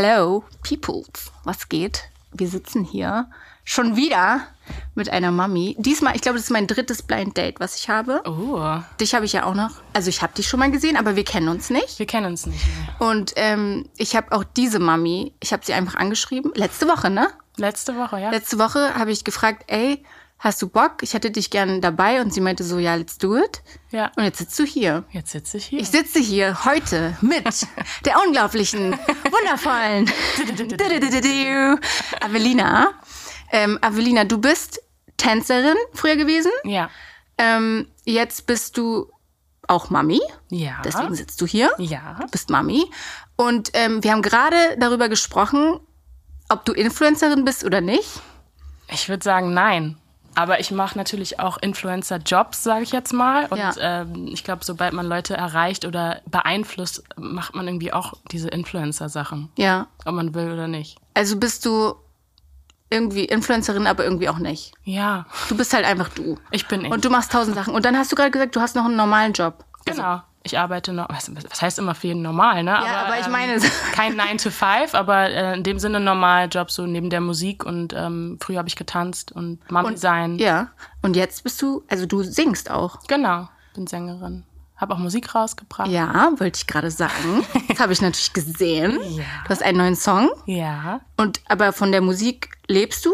Hello, Peoples. Was geht? Wir sitzen hier schon wieder mit einer Mami. Diesmal, ich glaube, das ist mein drittes Blind Date, was ich habe. Oh, Dich habe ich ja auch noch. Also ich habe dich schon mal gesehen, aber wir kennen uns nicht. wir kennen uns nicht mehr. Und ähm, ich habe auch diese Mami, ich habe sie einfach angeschrieben. Letzte Woche, ne? Letzte Woche, ja? Letzte Woche habe ich gefragt, ey, hast du Bock? Ich hätte dich gerne dabei. Und sie meinte so, ja, let's do it. ja. Und jetzt sitzt du hier. Jetzt sitze ich hier. Ich sitze hier heute mit der unglaublichen, wundervollen Avelina. Ähm, Avelina, du bist Tänzerin früher gewesen. ja. Ähm, jetzt bist du auch Mami. Ja. Deswegen sitzt du hier. Ja. Du bist Mami. Und ähm, wir haben gerade darüber gesprochen, ob du Influencerin bist oder nicht. Ich würde sagen, nein. Aber ich mache natürlich auch Influencer-Jobs, sage ich jetzt mal. Und Ja. ähm, ich glaube, sobald man Leute erreicht oder beeinflusst, macht man irgendwie auch diese Influencer-Sachen. Ja. Ob man will oder nicht. Also bist du irgendwie Influencerin, aber irgendwie auch nicht. Ja, Du bist halt einfach du. ich bin ich. Und du machst tausend Sachen. Und dann hast du gerade gesagt, du hast noch einen normalen Job. genau. Ich arbeite noch, was, was heißt immer für jeden normal, ne? Ja, aber ich meine- kein 9 to 5, aber äh, in dem Sinne normal Job, so neben der Musik und ähm, früher habe ich getanzt und Mami sein. Ja. Und jetzt bist du, also du singst auch. Genau, bin Sängerin. Habe auch Musik rausgebracht. Ja, wollte ich gerade sagen. Das habe ich natürlich gesehen. Ja. Du hast einen neuen Song. Ja. Und aber von der Musik lebst du?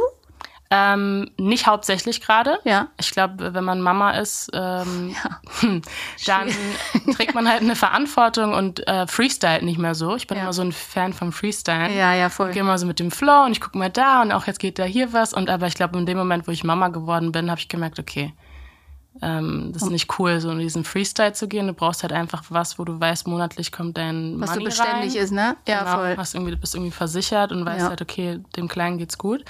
Ähm, nicht hauptsächlich gerade. Ja. Ich glaube, wenn man Mama ist, ähm, dann trägt man halt eine Verantwortung und äh, freestylt nicht mehr so. Ich bin Ja. immer so ein Fan vom Freestylen. Ja, ja, voll. Ich gehe immer so mit dem Flow und ich gucke mal da und auch jetzt geht da hier was. Und aber ich glaube, in dem Moment, wo ich Mama geworden bin, habe ich gemerkt, okay, ähm, das ist nicht cool, so in diesen Freestyle zu gehen. Du brauchst halt einfach was, wo du weißt, monatlich kommt dein Was so Money beständig rein. ist, ne? Ja, Genau, voll. Hast irgendwie, du bist irgendwie versichert und weißt Ja. halt, okay, dem Kleinen geht's gut.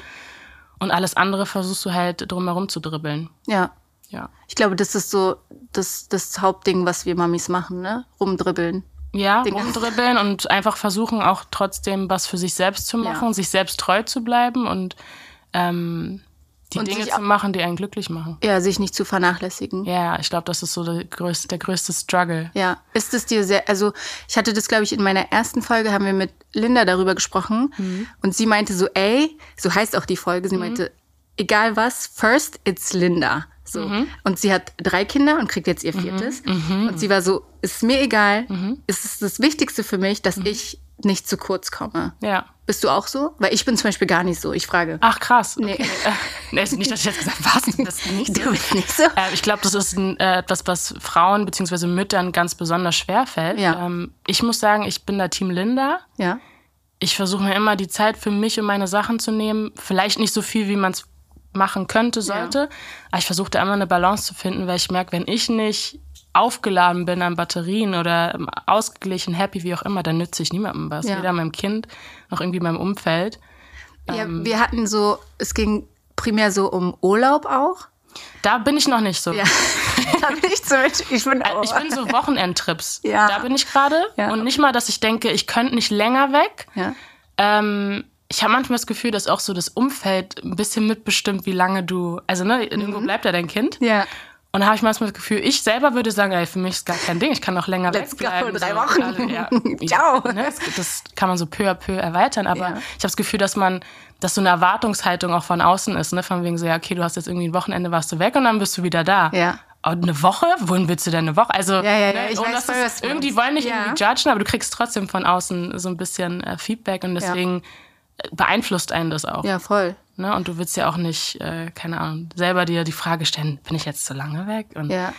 Und alles andere versuchst du halt drumherum zu dribbeln. Ja. Ja. Ich glaube, das ist so das, das Hauptding, was wir Mamis machen, ne? Rumdribbeln. Ja, Den rumdribbeln und einfach versuchen auch trotzdem was für sich selbst zu machen, Ja. sich selbst treu zu bleiben und ähm, die Und Dinge zu machen, die einen glücklich machen. Ja, sich nicht zu vernachlässigen. Ja, ich glaube, das ist so der größte, der größte Struggle. Ja, ist es dir sehr, also ich hatte das, glaube ich, in meiner ersten Folge haben wir mit Linda darüber gesprochen Mhm. und sie meinte so, ey, so heißt auch die Folge, sie meinte, egal was, first it's Linda. So. Mhm. Und sie hat drei Kinder und kriegt jetzt ihr viertes. Und sie war so, ist mir egal, Mhm. es ist das Wichtigste für mich, dass ich nicht zu kurz komme. Ja. Bist du auch so? Weil ich bin zum Beispiel gar nicht so. Ich frage. Ach, krass. Nee. Okay. Nee, ist nicht, dass ich jetzt gesagt habe, was? Das ist nicht so. Du bist nicht so? Äh, ich glaube, das ist ein, äh, etwas, was Frauen bzw. Müttern ganz besonders schwer fällt. Ja. Ähm, ich muss sagen, ich bin da Team Linda. Ja. Ich versuche mir immer die Zeit für mich und meine Sachen zu nehmen. Vielleicht nicht so viel, wie man es machen könnte, sollte. Aber ich versuche da immer eine Balance zu finden, weil ich merke, wenn ich nicht aufgeladen bin an Batterien oder ausgeglichen, happy, wie auch immer, dann nütze ich niemandem was. Ja. Weder meinem Kind noch irgendwie meinem Umfeld. ja. Ähm. Wir hatten so, es ging primär so um Urlaub auch. Da bin ich noch nicht so. Ja. da bin ich zum Beispiel, ich bin auch. Ich bin so Wochenendtrips. Ja. Da bin ich gerade. Ja. Und nicht mal, dass ich denke, ich könnte nicht länger weg. ja. Ähm, ich habe manchmal das Gefühl, dass auch so das Umfeld ein bisschen mitbestimmt, wie lange du. Also, ne, irgendwo bleibt ja dein Kind. Mhm. Ja. Und da habe ich manchmal das Gefühl, ich selber würde sagen, ey, für mich ist gar kein Ding, ich kann noch länger Let's go, wegbleiben. drei so. Wochen. Also, ja, Ciao. Ne, das, kann man so peu à peu erweitern, aber Ja. ich habe das Gefühl, dass man, dass so eine Erwartungshaltung auch von außen ist, ne? Von wegen so, ja, okay, du hast jetzt irgendwie ein Wochenende, warst du weg und dann bist du wieder da. Ja. Und eine Woche? Wohin willst du denn eine Woche? Also, Ja, ja, ja, ne, ich weiß voll, was irgendwie wollen nicht Ja. irgendwie judgen, aber du kriegst trotzdem von außen so ein bisschen äh, Feedback und deswegen äh, beeinflusst einen das auch. Ja, voll. Ne? Und du willst ja auch nicht, äh, keine Ahnung, selber dir die Frage stellen, bin ich jetzt zu lange weg? Und Ja.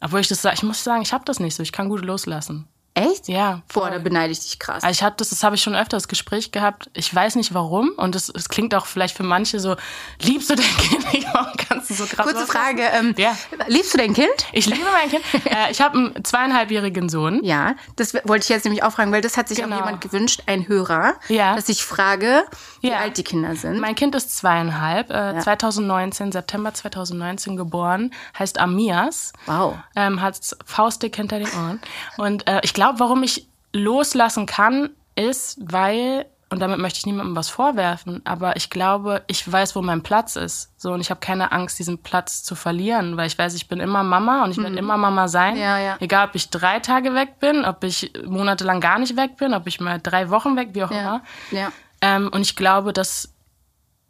Obwohl ich das sage, ich muss sagen, ich habe das nicht so. Ich kann gut loslassen. Echt? Ja. Boah, da beneide ich dich krass. Also ich hatte das, das habe ich schon öfter das Gespräch gehabt. Ich weiß nicht warum und das, das klingt auch vielleicht für manche so, liebst du dein Kind? Warum kannst du so krass Kurze? Frage. Ähm, Ja. Liebst du dein Kind? Ich liebe mein Kind. äh, ich habe einen zweieinhalbjährigen Sohn. Ja, das wollte ich jetzt nämlich auch fragen, weil das hat sich Genau. auch jemand gewünscht, ein Hörer, Ja. dass ich frage, wie Ja. alt die Kinder sind. Mein Kind ist zweieinhalb, äh, 2019, September 2019 geboren, heißt Amias. Wow. ähm, hat Faustdick hinter den Ohren. Und äh, ich glaube, warum ich loslassen kann, ist, weil und damit möchte ich niemandem was vorwerfen, aber ich glaube, ich weiß, wo mein Platz ist. So, und ich habe keine Angst, diesen Platz zu verlieren, weil ich weiß, ich bin immer Mama und ich werde immer Mama sein. Mhm. Ja, ja. Egal, ob ich drei Tage weg bin, ob ich monatelang gar nicht weg bin, ob ich mal drei Wochen weg, wie auch Ja. immer. Ähm, und ich glaube, dass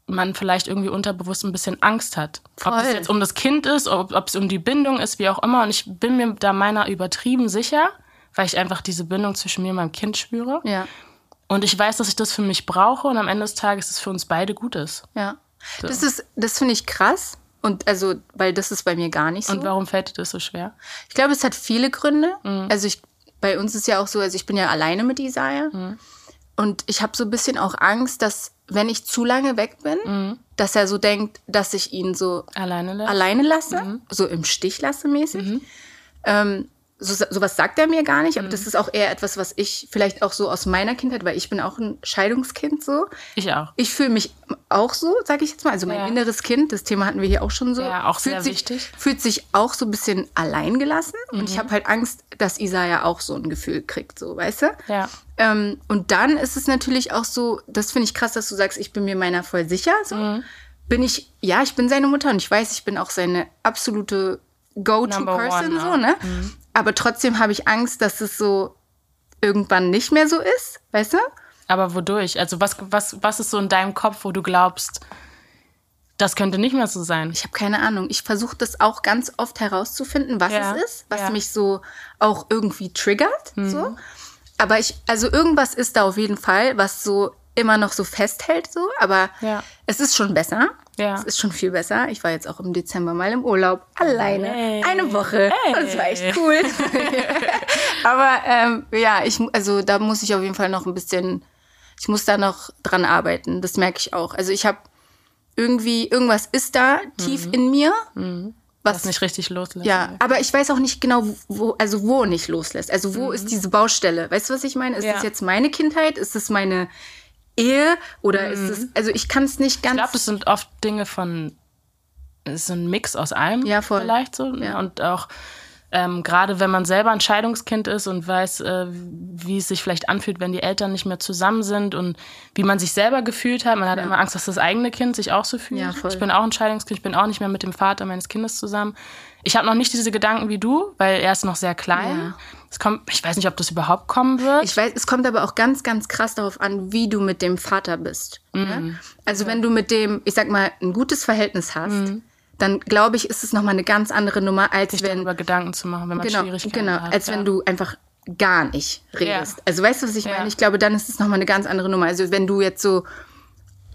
man vielleicht irgendwie unterbewusst ein bisschen Angst hat. Ob es Voll. jetzt um das Kind ist, ob, ob es um die Bindung ist, wie auch immer. Und ich bin mir da meiner übertrieben sicher, weil ich einfach diese Bindung zwischen mir und meinem Kind spüre. Ja. Und ich weiß, dass ich das für mich brauche und am Ende des Tages es für uns beide gut ist. Ja. Das ist, das finde ich krass. Und also, weil das ist bei mir gar nicht so. Und warum fällt dir das so schwer? Ich glaube, es hat viele Gründe. Also ich, bei uns ist ja auch so, also ich bin ja alleine mit Isaiah. Und ich habe so ein bisschen auch Angst, dass wenn ich zu lange weg bin, dass er so denkt, dass ich ihn so Alleine lassen? alleine lasse, so im Stich lasse mäßig. Ähm, so, sowas sagt er mir gar nicht, aber das ist auch eher etwas, was ich vielleicht auch so aus meiner Kindheit, weil ich bin auch ein Scheidungskind so. Ich auch. Ich fühle mich auch so, sage ich jetzt mal. Also mein Ja. inneres Kind, das Thema hatten wir hier auch schon so. Ja, auch fühlt sehr sich, wichtig. Fühlt sich auch so ein bisschen allein gelassen. Und Mhm. ich habe halt Angst, dass Isaiah auch so ein Gefühl kriegt, so, weißt du? Ja. Ähm, und dann ist es natürlich auch so, das finde ich krass, dass du sagst, ich bin mir meiner voll sicher. So. Mhm. Bin ich, ja, ich bin seine Mutter und ich weiß, ich bin auch seine absolute Go-To-Person, so, ja. ne? Aber trotzdem habe ich Angst, dass es so irgendwann nicht mehr so ist, weißt du? Aber wodurch? Also was, was, was ist so in deinem Kopf, wo du glaubst, das könnte nicht mehr so sein? Ich habe keine Ahnung. Ich versuche das auch ganz oft herauszufinden, was Ja, es ist, was ja. mich so auch irgendwie triggert. Mhm. So. Aber ich, also irgendwas ist da auf jeden Fall, was so immer noch so festhält, so. Aber Ja. es ist schon besser. Ja. Es ist schon viel besser. Ich war jetzt auch im Dezember mal im Urlaub, alleine, Hey. eine Woche. Hey. Das war echt cool. Aber ähm, ja, ich, also da muss ich auf jeden Fall noch ein bisschen, ich muss da noch dran arbeiten. Das merke ich auch. Also ich habe irgendwie, irgendwas ist da tief Mhm. in mir. Das nicht richtig loslassen. Ja, aber ich weiß auch nicht genau, wo, also wo nicht loslässt. Also wo ist diese Baustelle? Weißt du, was ich meine? Ist Mhm. Ja. das jetzt meine Kindheit? Ist das meine Ehe? Oder ist es, also ich kann es nicht ganz. Mhm. Ich glaube, das sind oft Dinge von, es ist so ein Mix aus allem Ja, voll. vielleicht so. Ja. Und auch ähm, gerade wenn man selber ein Scheidungskind ist und weiß, äh, wie es sich vielleicht anfühlt, wenn die Eltern nicht mehr zusammen sind und wie man sich selber gefühlt hat. Man hat immer Angst, dass das eigene Kind sich auch so fühlt. Ja. Ich bin auch ein Scheidungskind, ich bin auch nicht mehr mit dem Vater meines Kindes zusammen. Ich habe noch nicht diese Gedanken wie du, weil er ist noch sehr klein. Ja. Es kommt, ich weiß nicht, ob das überhaupt kommen wird. Ich weiß, es kommt aber auch ganz, ganz krass darauf an, wie du mit dem Vater bist. Mhm. Ne? Also wenn du mit dem, ich sag mal, ein gutes Verhältnis hast, Mhm. dann glaube ich, ist es nochmal eine ganz andere Nummer, als sich wenn darüber Gedanken zu machen, wenn man genau, Schwierigkeiten genau, hat. als ja. wenn du einfach gar nicht redest. Ja. Also weißt du, was ich Ja. meine? Ich glaube, dann ist es nochmal eine ganz andere Nummer. Also wenn du jetzt so,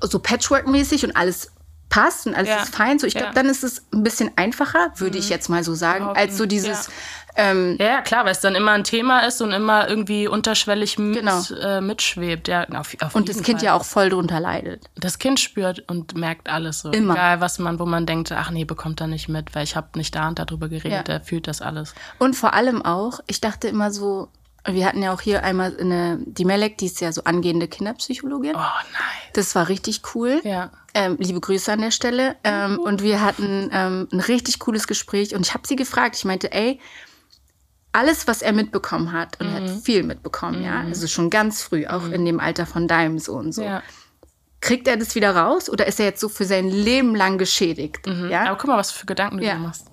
so Patchwork-mäßig und alles passt und alles Ja. ist fein, so ich glaube, Ja. dann ist es ein bisschen einfacher, würde ich jetzt mal so sagen, Behaupten, als so dieses, ja. ähm, Ja, klar, weil es dann immer ein Thema ist und immer irgendwie unterschwellig mit, Genau. äh, mitschwebt. Ja, auf, auf und das Kind Fall. ja auch voll drunter leidet. Das Kind spürt und merkt alles so. Immer. Egal, was man, wo man denkt, ach nee, bekommt er nicht mit, weil ich habe nicht da und darüber geredet, Ja. er fühlt das alles. Und vor allem auch, ich dachte immer so, wir hatten ja auch hier einmal eine, die Melek, die ist ja so angehende Kinderpsychologin. Oh nein. Das war richtig cool. Ja. Ähm, liebe Grüße an der Stelle. Ähm, und wir hatten ähm, ein richtig cooles Gespräch. Und ich habe sie gefragt, ich meinte, ey, alles, was er mitbekommen hat, und er Mhm. hat viel mitbekommen, ja, also schon ganz früh, auch in dem Alter von deinem Sohn so. Ja. Kriegt er das wieder raus oder ist er jetzt so für sein Leben lang geschädigt? Ja? Aber guck mal, was für Gedanken du Ja. dir machst.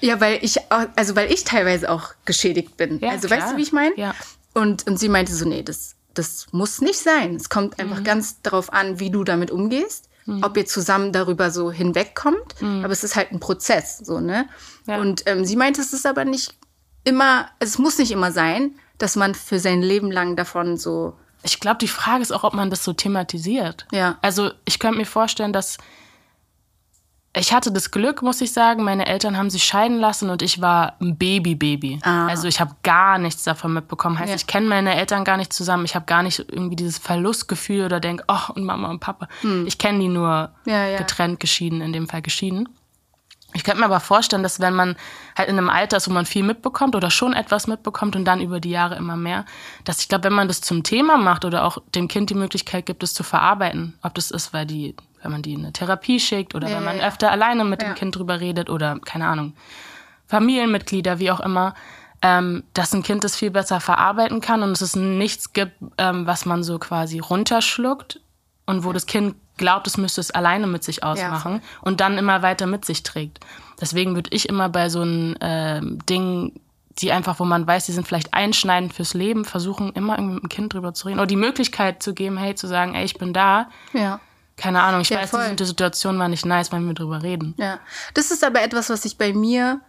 Ja, weil ich, auch- also weil ich teilweise auch geschädigt bin. Ja, also klar. weißt du, wie ich meine? Ja. Und, und sie meinte so, nee, das, das muss nicht sein. Es kommt Mhm. einfach ganz darauf an, wie du damit umgehst, ob ihr zusammen darüber so hinwegkommt. Aber es ist halt ein Prozess, so, ne? Mhm. Ja. Und ähm, sie meinte, es ist aber nicht immer, es muss nicht immer sein, dass man für sein Leben lang davon so, Ich glaube, die Frage ist auch, ob man das so thematisiert. Ja. Also ich könnte mir vorstellen, dass ich hatte das Glück, muss ich sagen, meine Eltern haben sich scheiden lassen und ich war ein Baby-Baby. Ah. Also ich habe gar nichts davon mitbekommen. Heißt, Ja. ich kenne meine Eltern gar nicht zusammen. Ich habe gar nicht irgendwie dieses Verlustgefühl oder denke, oh, und Mama und Papa. Ich kenne die nur Hm. Ja, ja. getrennt, geschieden, in dem Fall geschieden. Ich könnte mir aber vorstellen, dass wenn man halt in einem Alter ist, wo man viel mitbekommt oder schon etwas mitbekommt und dann über die Jahre immer mehr, dass ich glaube, wenn man das zum Thema macht oder auch dem Kind die Möglichkeit gibt, es zu verarbeiten, ob das ist, weil die, wenn man die in eine Therapie schickt oder Ja, wenn man öfter alleine mit dem Kind drüber redet oder keine Ahnung, Familienmitglieder, wie auch immer, ähm, dass ein Kind das viel besser verarbeiten kann und dass es nichts gibt, ähm, was man so quasi runterschluckt und wo das Kind glaubt, es müsste es alleine mit sich ausmachen ja. und dann immer weiter mit sich trägt. Deswegen würde ich immer bei so einem äh, Ding, die einfach, wo man weiß, die sind vielleicht einschneidend fürs Leben, versuchen immer irgendwie mit dem Kind drüber zu reden oder die Möglichkeit zu geben, hey, zu sagen, ey, ich bin da. Ja. Keine Ahnung, ich ja, weiß, voll. die Situation war nicht nice, wenn wir drüber reden. Ja, das ist aber etwas, was ich bei mir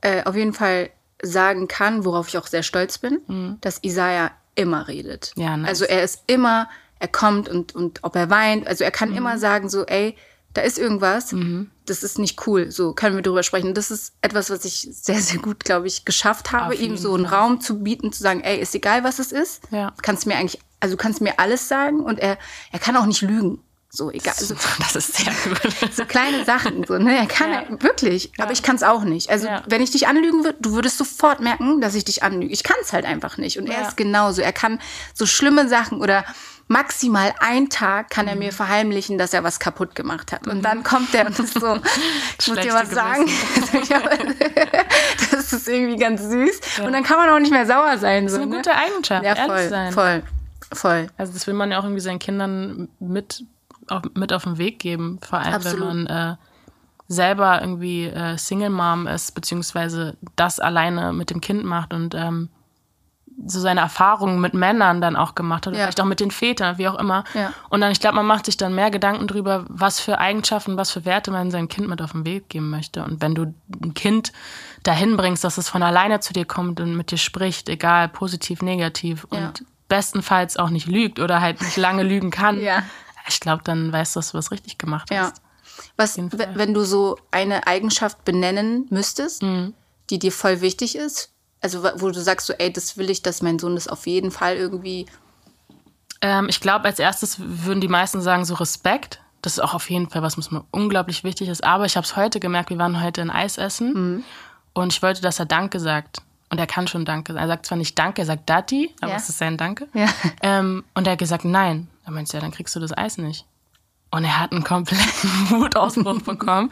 äh, auf jeden Fall sagen kann, worauf ich auch sehr stolz bin, mhm. dass Isaiah immer redet. Ja, nice. Also er ist immer, er kommt und, und ob er weint, also er kann mhm. immer sagen so, ey, da ist irgendwas, mhm. das ist nicht cool, so können wir drüber sprechen. Das ist etwas, was ich sehr, sehr gut, glaube ich, geschafft habe, ihm so einen Fall. Raum zu bieten, zu sagen, ey, ist egal, was es ist, ja. kannst mir eigentlich, also kannst mir alles sagen und er, er kann auch nicht lügen. So, egal. So, das ist sehr gut. So kleine Sachen, so, ne? Er kann ja. wirklich, ja. aber ich kann es auch nicht. Also, ja. wenn ich dich anlügen würde, du würdest sofort merken, dass ich dich anlüge. Ich kann es halt einfach nicht. Und er ist genauso. Er kann so schlimme Sachen oder maximal ein Tag kann er mir mhm. verheimlichen, dass er was kaputt gemacht hat. Und dann mhm. kommt er und ist so, ich muss dir was sagen. das ist irgendwie ganz süß. Und dann kann man auch nicht mehr sauer sein. So, das ist eine ne? gute Eigenschaft, ja, voll, sein. Voll, voll. Also das will man ja auch irgendwie seinen Kindern mit auf, mit auf den Weg geben, vor allem Absolut. wenn man äh, selber irgendwie äh, Single Mom ist, beziehungsweise das alleine mit dem Kind macht und ähm, so seine Erfahrungen mit Männern dann auch gemacht hat, ja. vielleicht auch mit den Vätern, wie auch immer. Ja. Und dann, ich glaube, man macht sich dann mehr Gedanken darüber, was für Eigenschaften, was für Werte man seinem Kind mit auf den Weg geben möchte. Und wenn du ein Kind dahin bringst, dass es von alleine zu dir kommt und mit dir spricht, egal, positiv, negativ und ja. bestenfalls auch nicht lügt oder halt nicht lange lügen kann, ich glaube, dann weißt du, dass du was richtig gemacht ja. hast. Was, wenn du so eine Eigenschaft benennen müsstest, mhm. die dir voll wichtig ist, also wo du sagst so, ey, das will ich, dass mein Sohn das auf jeden Fall irgendwie. Ähm, ich glaube, als erstes würden die meisten sagen so Respekt. Das ist auch auf jeden Fall was, was mir unglaublich wichtig ist. Aber ich habe es heute gemerkt, wir waren heute in Eis essen mhm. und ich wollte, dass er Danke sagt. Und er kann schon Danke. Er sagt zwar nicht Danke, er sagt Dati, aber ja. es ist sein Danke. Ja. Ähm, und er hat gesagt Nein. Da meinst du, ja, dann kriegst du das Eis nicht. Und er hat einen kompletten Wutausbruch bekommen.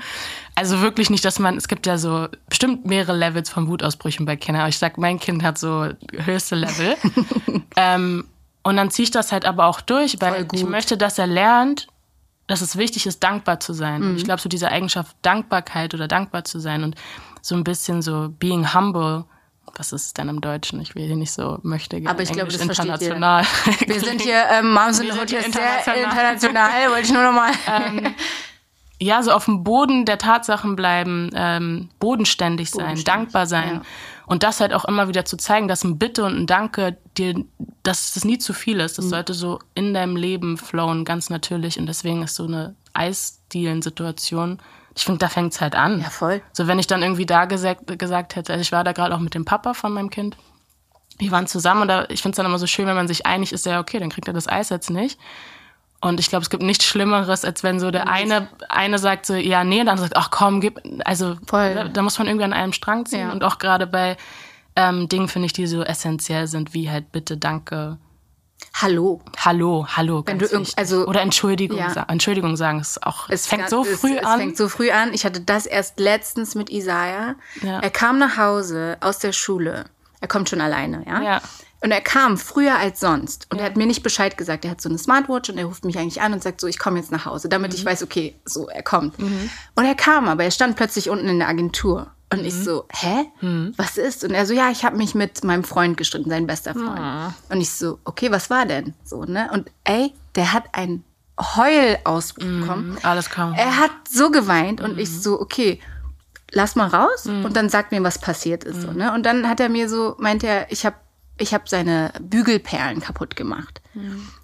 Also wirklich nicht, dass man, es gibt ja so bestimmt mehrere Levels von Wutausbrüchen bei Kindern. Aber ich sag, mein Kind hat so höchste Level. ähm, und dann ziehe ich das halt aber auch durch, weil ich möchte, dass er lernt, dass es wichtig ist, dankbar zu sein. Mhm. Ich glaube, so diese Eigenschaft Dankbarkeit oder dankbar zu sein und so ein bisschen so being humble was ist denn im Deutschen? Ich will hier nicht so möchte Aber ich glaube, das international. Wir sind hier, ähm, Moms sind heute sehr international, wollte ich nur noch mal. Ähm, ja, so auf dem Boden der Tatsachen bleiben, ähm, bodenständig sein, bodenständig, dankbar sein. Ja. Und das halt auch immer wieder zu zeigen, dass ein Bitte und ein Danke dir, dass das nie zu viel ist. Das mhm. sollte so in deinem Leben flowen, ganz natürlich. Und deswegen ist so eine Eisdielen-Situation ich finde, da fängt es halt an. Ja, voll. So, wenn ich dann irgendwie da gesagt, gesagt hätte, also ich war da gerade auch mit dem Papa von meinem Kind. Wir waren zusammen und da, ich finde es dann immer so schön, wenn man sich einig ist, ja, okay, dann kriegt er das Eis jetzt nicht. Und ich glaube, es gibt nichts Schlimmeres, als wenn so der eine, eine sagt so, ja, nee, und dann sagt, ach komm, gib, also da, da, muss man irgendwie an einem Strang ziehen. Ja. Und auch gerade bei ähm, Dingen, finde ich, die so essentiell sind, wie halt bitte, danke, Hallo. Hallo, hallo. Wenn du irgend, also, Oder Entschuldigung, ja. sa Entschuldigung sagen. Es, auch, es, es fängt so früh es, an. Es fängt so früh an. Ich hatte das erst letztens mit Isaiah. Ja. Er kam nach Hause aus der Schule. Er kommt schon alleine, ja? Ja. Und er kam früher als sonst. Und er hat mir nicht Bescheid gesagt. Er hat so eine Smartwatch und er ruft mich eigentlich an und sagt so, ich komme jetzt nach Hause, damit mhm. ich weiß, okay, so, er kommt. Mhm. Und er kam, aber er stand plötzlich unten in der Agentur. Und mhm. ich so, hä? Mhm. Was ist? Und er so, ja, ich habe mich mit meinem Freund gestritten, sein bester Freund. Mhm. Und ich so, okay, was war denn? So, ne? Und ey, der hat einen Heulausbruch mhm. bekommen. Alles kaum. Er hat so geweint und ich mhm. so, okay, lass mal raus mhm. und dann sag mir, was passiert ist. So, ne? Und dann hat er mir so, meinte er, ich habe ich hab seine Bügelperlen kaputt gemacht.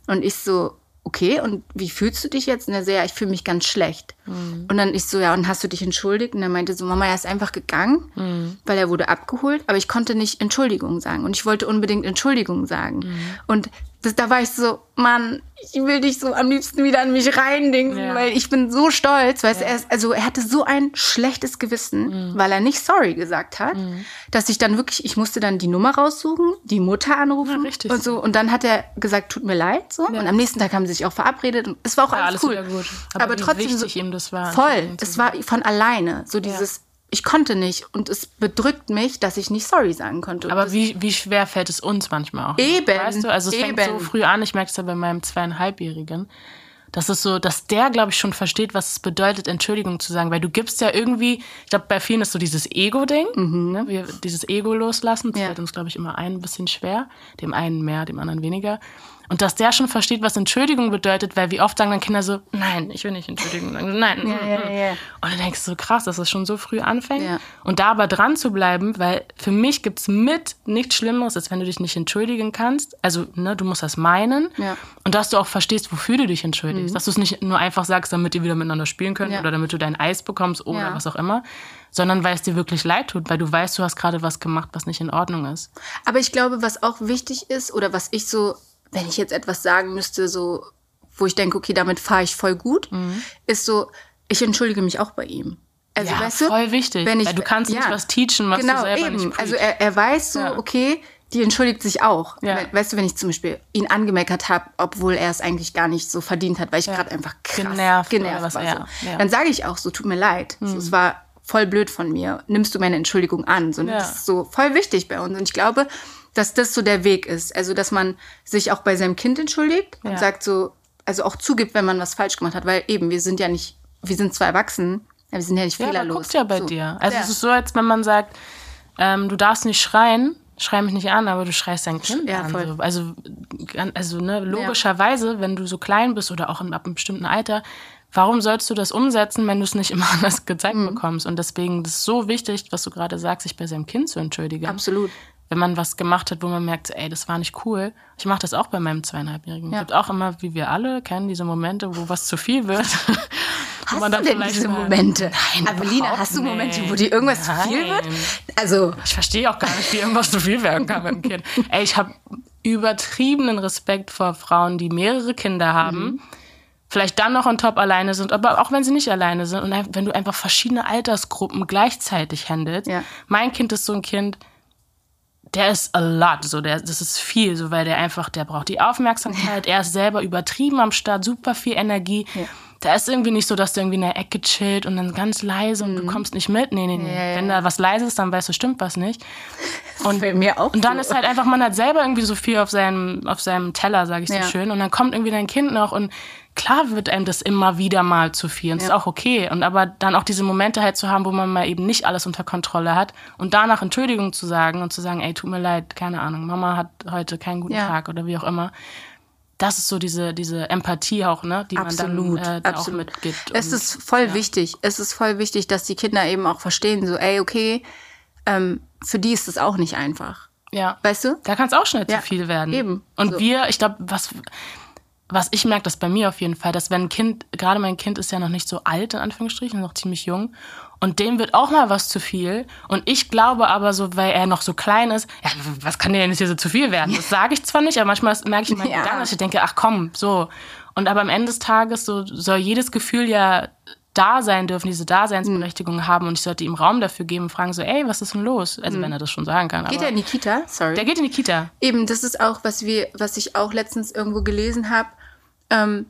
Und ich so, okay, und wie fühlst du dich jetzt? Und er so, ja, ich fühle mich ganz schlecht. Mhm. Und dann ich so, ja, und hast du dich entschuldigt? Und er meinte so, Mama, er ist einfach gegangen, mhm. weil er wurde abgeholt, aber ich konnte nicht Entschuldigung sagen. Und ich wollte unbedingt Entschuldigung sagen. Mhm. Und das, da war ich so, Mann, ich will dich so am liebsten wieder an mich reindingsen, ja. weil ich bin so stolz, weil ja. er also er hatte so ein schlechtes Gewissen, mhm. weil er nicht sorry gesagt hat, mhm. dass ich dann wirklich, ich musste dann die Nummer raussuchen, die Mutter anrufen ja, und so und dann hat er gesagt, tut mir leid, so und am nächsten Tag haben sie sich auch verabredet und es war auch alles, alles cool. gut. Aber, Aber trotzdem so, ihm das war. Voll, es war von alleine, so dieses ich konnte nicht und es bedrückt mich, dass ich nicht sorry sagen konnte. Aber wie, wie schwer fällt es uns manchmal auch? Eben. Weißt du, also es eben. fängt so früh an, ich merke es ja bei meinem zweieinhalbjährigen. Das ist so, dass der, glaube ich, schon versteht, was es bedeutet, Entschuldigung zu sagen. Weil du gibst ja irgendwie, ich glaube, bei vielen ist so dieses Ego-Ding, ne? Wir, dieses Ego loslassen. Das Ja. fällt uns, glaube ich, immer ein bisschen schwer. Dem einen mehr, dem anderen weniger. Und dass der schon versteht, was Entschuldigung bedeutet, weil wie oft sagen dann Kinder so, nein, ich will nicht entschuldigen. Sagen Nein. Ja, mm, ja, mm. ja. Und dann denkst du so krass, dass das schon so früh anfängt. Ja. Und da aber dran zu bleiben, weil für mich gibt's mit nichts Schlimmeres, als wenn du dich nicht entschuldigen kannst. Also, ne, du musst das meinen. Ja. Mhm. Und dass du auch verstehst, wofür du dich entschuldigst. Dass du es nicht nur einfach sagst, damit ihr wieder miteinander spielen könnt Ja. oder damit du dein Eis bekommst oder Ja. was auch immer. Sondern weil es dir wirklich leid tut, weil du weißt, du hast gerade was gemacht, was nicht in Ordnung ist. Aber ich glaube, was auch wichtig ist oder was ich so, wenn ich jetzt etwas sagen müsste, so, wo ich denke, okay, damit fahre ich voll gut, ist so, ich entschuldige mich auch bei ihm. Also, ja, weißt du, voll wichtig. wenn ich- weil du kannst nicht ja. was teachen, was genau, du selber eben. nicht Also preachst. er, er weiß so, Ja. okay, die entschuldigt sich auch. Ja. We- Weißt du, wenn ich zum Beispiel ihn angemeckert habe, obwohl er es eigentlich gar nicht so verdient hat, weil ich gerade einfach krass Genervt genervt, was, war. ja, so. ja. Hm. Dann sage ich auch so, tut mir leid. So, es war voll blöd von mir. Nimmst du meine Entschuldigung an? So, ne? Ja. Das ist so voll wichtig bei uns. Und ich glaube, dass das so der Weg ist. Also, dass man sich auch bei seinem Kind entschuldigt und Ja. sagt so, also auch zugibt, wenn man was falsch gemacht hat, weil eben, wir sind ja nicht, wir sind zwar erwachsen, aber wir sind ja nicht Ja, aber fehlerlos. guckt ja bei so. dir. Also Ja. es ist so, als wenn man sagt, ähm, du darfst nicht schreien, schrei mich nicht an, aber du schreist dein Kind Ja, an. voll. So. Also, also ne, logischerweise, wenn du so klein bist oder auch in, ab einem bestimmten Alter, warum sollst du das umsetzen, wenn du es nicht immer anders gezeigt Mhm. bekommst? Und deswegen ist es so wichtig, was du gerade sagst, sich bei seinem Kind zu entschuldigen. Absolut. Wenn man was gemacht hat, wo man merkt, ey, das war nicht cool. Ich mache das auch bei meinem zweieinhalbjährigen. Ja. Es gibt auch immer, wie wir alle kennen, diese Momente, wo was zu viel wird. Hast man du denn diese Momente? Nein, überhaupt hast du Momente, nicht. wo dir irgendwas zu viel wird? Nein. Also, Ich verstehe auch gar nicht, wie irgendwas zu viel werden kann mit dem Kind. Ey, ich habe übertriebenen Respekt vor Frauen, die mehrere Kinder haben, Mhm. vielleicht dann noch on top alleine sind, aber auch wenn sie nicht alleine sind und wenn du einfach verschiedene Altersgruppen gleichzeitig handelst. Ja. Mein Kind ist so ein Kind, der ist a lot, so der, das ist viel, so weil der einfach, der braucht die Aufmerksamkeit, er ist selber übertrieben am Start, super viel Energie. Da ist irgendwie nicht so, dass der irgendwie in der Ecke chillt und dann ganz leise und du kommst nicht mit. Nee, nee, nee. Mhm. Ja, ja, Wenn da was leise ist, dann weißt du, stimmt was nicht. Und, bei mir auch und dann so. ist halt einfach, man hat selber irgendwie so viel auf seinem, auf seinem Teller, sage ich Ja. so schön. Und dann kommt irgendwie dein Kind noch und klar wird einem das immer wieder mal zu viel. Und das ist auch okay. Und aber dann auch diese Momente halt zu haben, wo man mal eben nicht alles unter Kontrolle hat und danach Entschuldigung zu sagen und zu sagen, ey, tut mir leid, keine Ahnung, Mama hat heute keinen guten. Tag oder wie auch immer. Das ist so diese, diese Empathie auch, ne, die Absolut, man dann äh, auch absolut. mitgibt. Es Und- ist voll wichtig. Es ist voll wichtig, dass die Kinder eben auch verstehen, so, ey, okay, ähm, für die ist es auch nicht einfach. ja. Weißt du? Da kann es auch schnell Ja, zu viel werden. eben. Und So. wir, ich glaube, was, was ich merke, das bei mir auf jeden Fall, dass wenn ein Kind, gerade mein Kind ist ja noch nicht so alt, in Anführungsstrichen, noch ziemlich jung, und dem wird auch mal was zu viel. Und ich glaube aber so, weil er noch so klein ist, ja, was kann dir denn jetzt hier so zu viel werden? Das sage ich zwar nicht, aber manchmal merke ich in meinen Ja. Gedanken, dass ich denke, ach komm, so. Und aber am Ende des Tages so, soll jedes Gefühl ja da sein dürfen, diese Daseinsberechtigung haben und ich sollte ihm Raum dafür geben und fragen so, ey, was ist denn los? Also wenn er das schon sagen kann. Geht er in die Kita? Sorry. der geht in die Kita. Eben, das ist auch, was wir, was ich auch letztens irgendwo gelesen habe, ähm,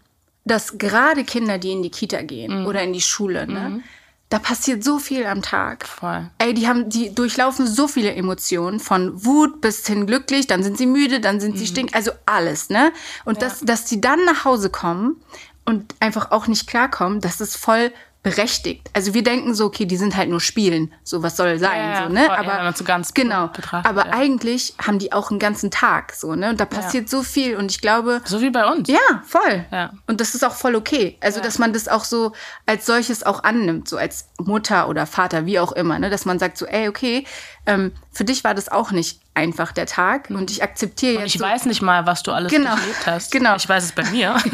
dass gerade Kinder, die in die Kita gehen Mhm. oder in die Schule, ne, da passiert so viel am Tag. Voll. Ey, die haben, die durchlaufen so viele Emotionen, von Wut bis hin glücklich, dann sind sie müde, dann sind sie stink, also alles, ne? Und dass, dass die dann nach Hause kommen und einfach auch nicht klarkommen, das ist voll berechtigt. Also wir denken so, okay, die sind halt nur spielen, so was soll sein, Ja, ja, so, ne? voll, ja, Aber so ganz genau. Aber ja. eigentlich haben die auch einen ganzen Tag, so, ne? Und da passiert so viel und ich glaube, So wie bei uns. ja, voll. Ja. Und das ist auch voll okay. Also, dass man das auch so als solches auch annimmt, so als Mutter oder Vater, wie auch immer, ne? Dass man sagt so, ey, okay, ähm, für dich war das auch nicht einfach der Tag und ich akzeptiere jetzt. Ich so, weiß nicht mal, was du alles Genau, durchlebt hast. genau. Ich weiß es bei mir.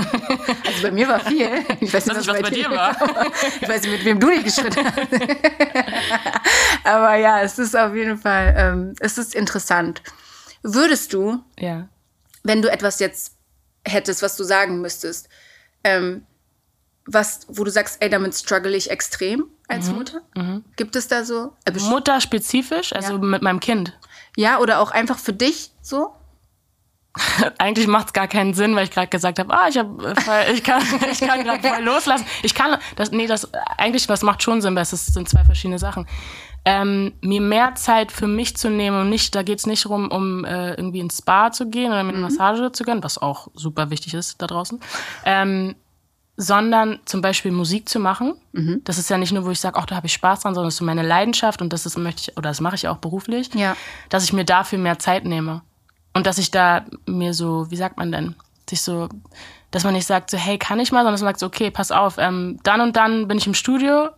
Also bei mir war viel. Ich weiß nicht, nicht, was bei dir war. Ich weiß nicht, mit wem du dich geschritten hast. Aber ja, es ist auf jeden Fall, ähm, es ist interessant. Würdest du, ja. wenn du etwas jetzt hättest, was du sagen müsstest, ähm, was, wo du sagst, ey, damit struggle ich extrem als Mhm. Mutter? Gibt es da so? Äh, best- Mutter spezifisch, also Ja. mit meinem Kind. Ja, oder auch einfach für dich so? eigentlich macht es gar keinen Sinn, weil ich gerade gesagt habe, ah, ich, hab, voll, ich kann, ich kann gerade voll loslassen. Ich kann, das, nee, das eigentlich, das macht schon Sinn, weil es sind zwei verschiedene Sachen. Ähm, mir mehr Zeit für mich zu nehmen und nicht, da geht's nicht darum, um äh, irgendwie ins Spa zu gehen oder mit mhm. Massage zu gehen, was auch super wichtig ist da draußen. Ähm, sondern zum Beispiel Musik zu machen. Mhm. Das ist ja nicht nur, wo ich sage, ach, da habe ich Spaß dran, sondern das ist so meine Leidenschaft und das ist, möchte ich, oder das mache ich auch beruflich, ja. dass ich mir dafür mehr Zeit nehme. Und dass ich da mir so, wie sagt man denn, sich so, dass man nicht sagt, so, hey, kann ich mal, sondern dass man sagt, so, okay, pass auf, ähm, dann und dann bin ich im Studio,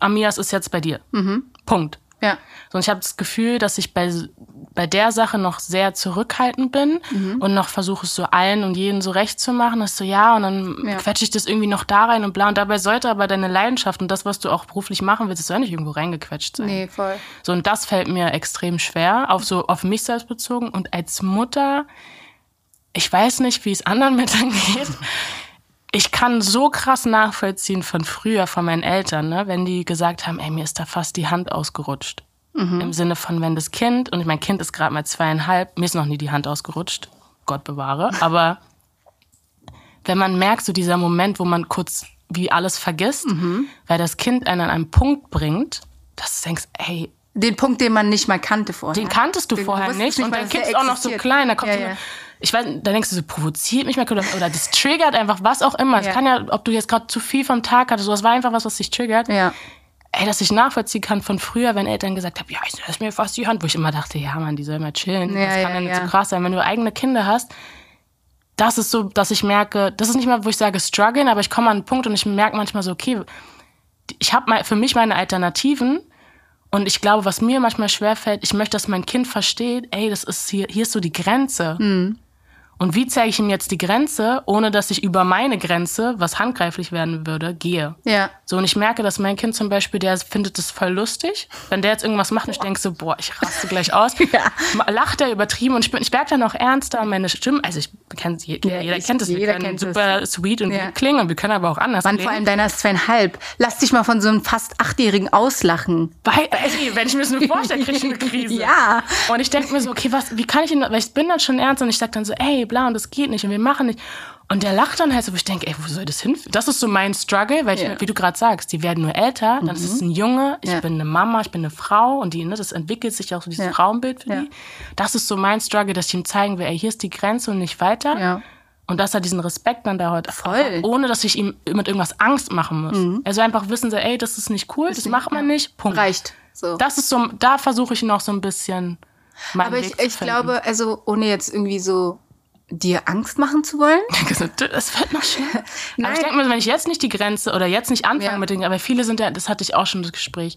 Amias ist jetzt bei dir. Mhm. Punkt. Ja. So, und ich habe das Gefühl, dass ich bei, bei der Sache noch sehr zurückhaltend bin mhm. und noch versuche es so allen und jeden so recht zu machen, dass so, ja, und dann ja. quetsche ich das irgendwie noch da rein und bla. Und dabei sollte aber deine Leidenschaft und das, was du auch beruflich machen willst, soll nicht irgendwo reingequetscht sein. Nee, voll. So, und das fällt mir extrem schwer, auf so, auf mich selbst bezogen. Und als Mutter, ich weiß nicht, wie es anderen Müttern geht ich kann so krass nachvollziehen von früher, von meinen Eltern, ne, wenn die gesagt haben, ey, mir ist da fast die Hand ausgerutscht. Mhm. Im Sinne von, wenn das Kind, und mein Kind ist gerade mal zweieinhalb, mir ist noch nie die Hand ausgerutscht, Gott bewahre, aber wenn man merkt, so dieser Moment, wo man kurz wie alles vergisst, mhm. weil das Kind einen an einen Punkt bringt, dass du denkst, ey, den Punkt, den man nicht mal kannte vorher. Den kanntest du den vorher nicht. nicht. Und dein Kind ist auch noch so klein. Da kommt ja, ja ich weiß, da denkst du so, provoziert mich mal oder, das triggert einfach was auch immer. Es ja. kann ja, ob du jetzt gerade zu viel vom Tag hattest, so, das war einfach was, was dich triggert. Ja. Ey, dass ich nachvollziehen kann von früher, wenn Eltern gesagt haben, ja, ich lass mir fast die Hand, wo ich immer dachte, ja, Mann, die soll mal chillen. Ja, das kann ja, ja nicht so krass sein. Wenn du eigene Kinder hast, das ist so, dass ich merke, das ist nicht mal, wo ich sage strugglen, aber ich komme an einen Punkt und ich merke manchmal so, okay, ich habe für mich meine Alternativen und ich glaube, was mir manchmal schwerfällt, ich möchte, dass mein Kind versteht, ey, das ist hier, hier ist so die Grenze. Mhm. Und wie zeige ich ihm jetzt die Grenze, ohne dass ich über meine Grenze, was handgreiflich werden würde, gehe? Ja. So, und ich merke, dass mein Kind zum Beispiel, der findet das voll lustig. Wenn der jetzt irgendwas macht, und ich denke so, boah, ich raste gleich aus. ja. Lacht er übertrieben und ich, ich merke dann auch ernster meine Stimme, also ich kenne jeder, jeder kennt es, wir können super es. sweet und ja. klingen und wir können aber auch anders Mann, klingen. vor allem deiner ist zweieinhalb. Lass dich mal von so einem fast Achtjährigen auslachen. Weil, ey, wenn ich mir das nur vorstelle, kriege ich eine Krise. ja. Und ich denke mir so, okay, was, wie kann ich ihn, weil ich bin dann schon ernst und ich sage dann so, ey, bla, und das geht nicht und wir machen nicht. Und der lacht dann halt so, wo ich denke, ey, wo soll das hin? Das ist so mein Struggle, weil ich, wie du gerade sagst, die werden nur älter, dann mhm. ist es ein Junge, ich ja. bin eine Mama, ich bin eine Frau und die, ne, das entwickelt sich auch so dieses ja. Frauenbild für die. Das ist so mein Struggle, dass ich ihm zeigen will, ey, hier ist die Grenze und nicht weiter. Ja. Und dass er diesen Respekt dann da heute Voll. ohne dass ich ihm mit irgendwas Angst machen muss. Mhm. Also einfach wissen so, ey, das ist nicht cool, das, das macht man nicht. Punkt. Reicht. So. Das ist so, da versuche ich noch so ein bisschen. Aber ich, ich glaube, also ohne jetzt irgendwie so dir Angst machen zu wollen? Es wird noch schlimmer. Aber ich denke mir, wenn ich jetzt nicht die Grenze oder jetzt nicht anfange ja. mit den, aber viele sind ja, das hatte ich auch schon das Gespräch.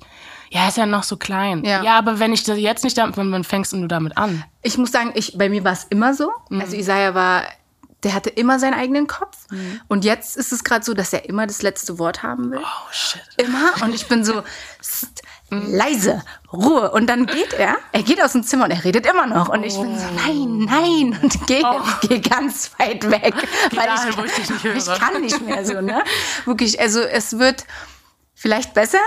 Ja, ist ja noch so klein. Ja, ja aber wenn ich das jetzt nicht, damit, wann fängst du damit an? Ich muss sagen, ich, bei mir war es immer so. Mhm. Also Isaiah war, der hatte immer seinen eigenen Kopf. Mhm. Und jetzt ist es gerade so, dass er immer das letzte Wort haben will. Oh, shit. Immer. Und ich bin so, leise, Ruhe. Und dann geht er, er geht aus dem Zimmer und er redet immer noch. Und ich bin so, oh. nein, nein. Und gehe oh. geh ganz weit weg. weil dahin, ich, wo ich, dich nicht höre. ich kann nicht mehr so, ne? Wirklich, also es wird vielleicht besser.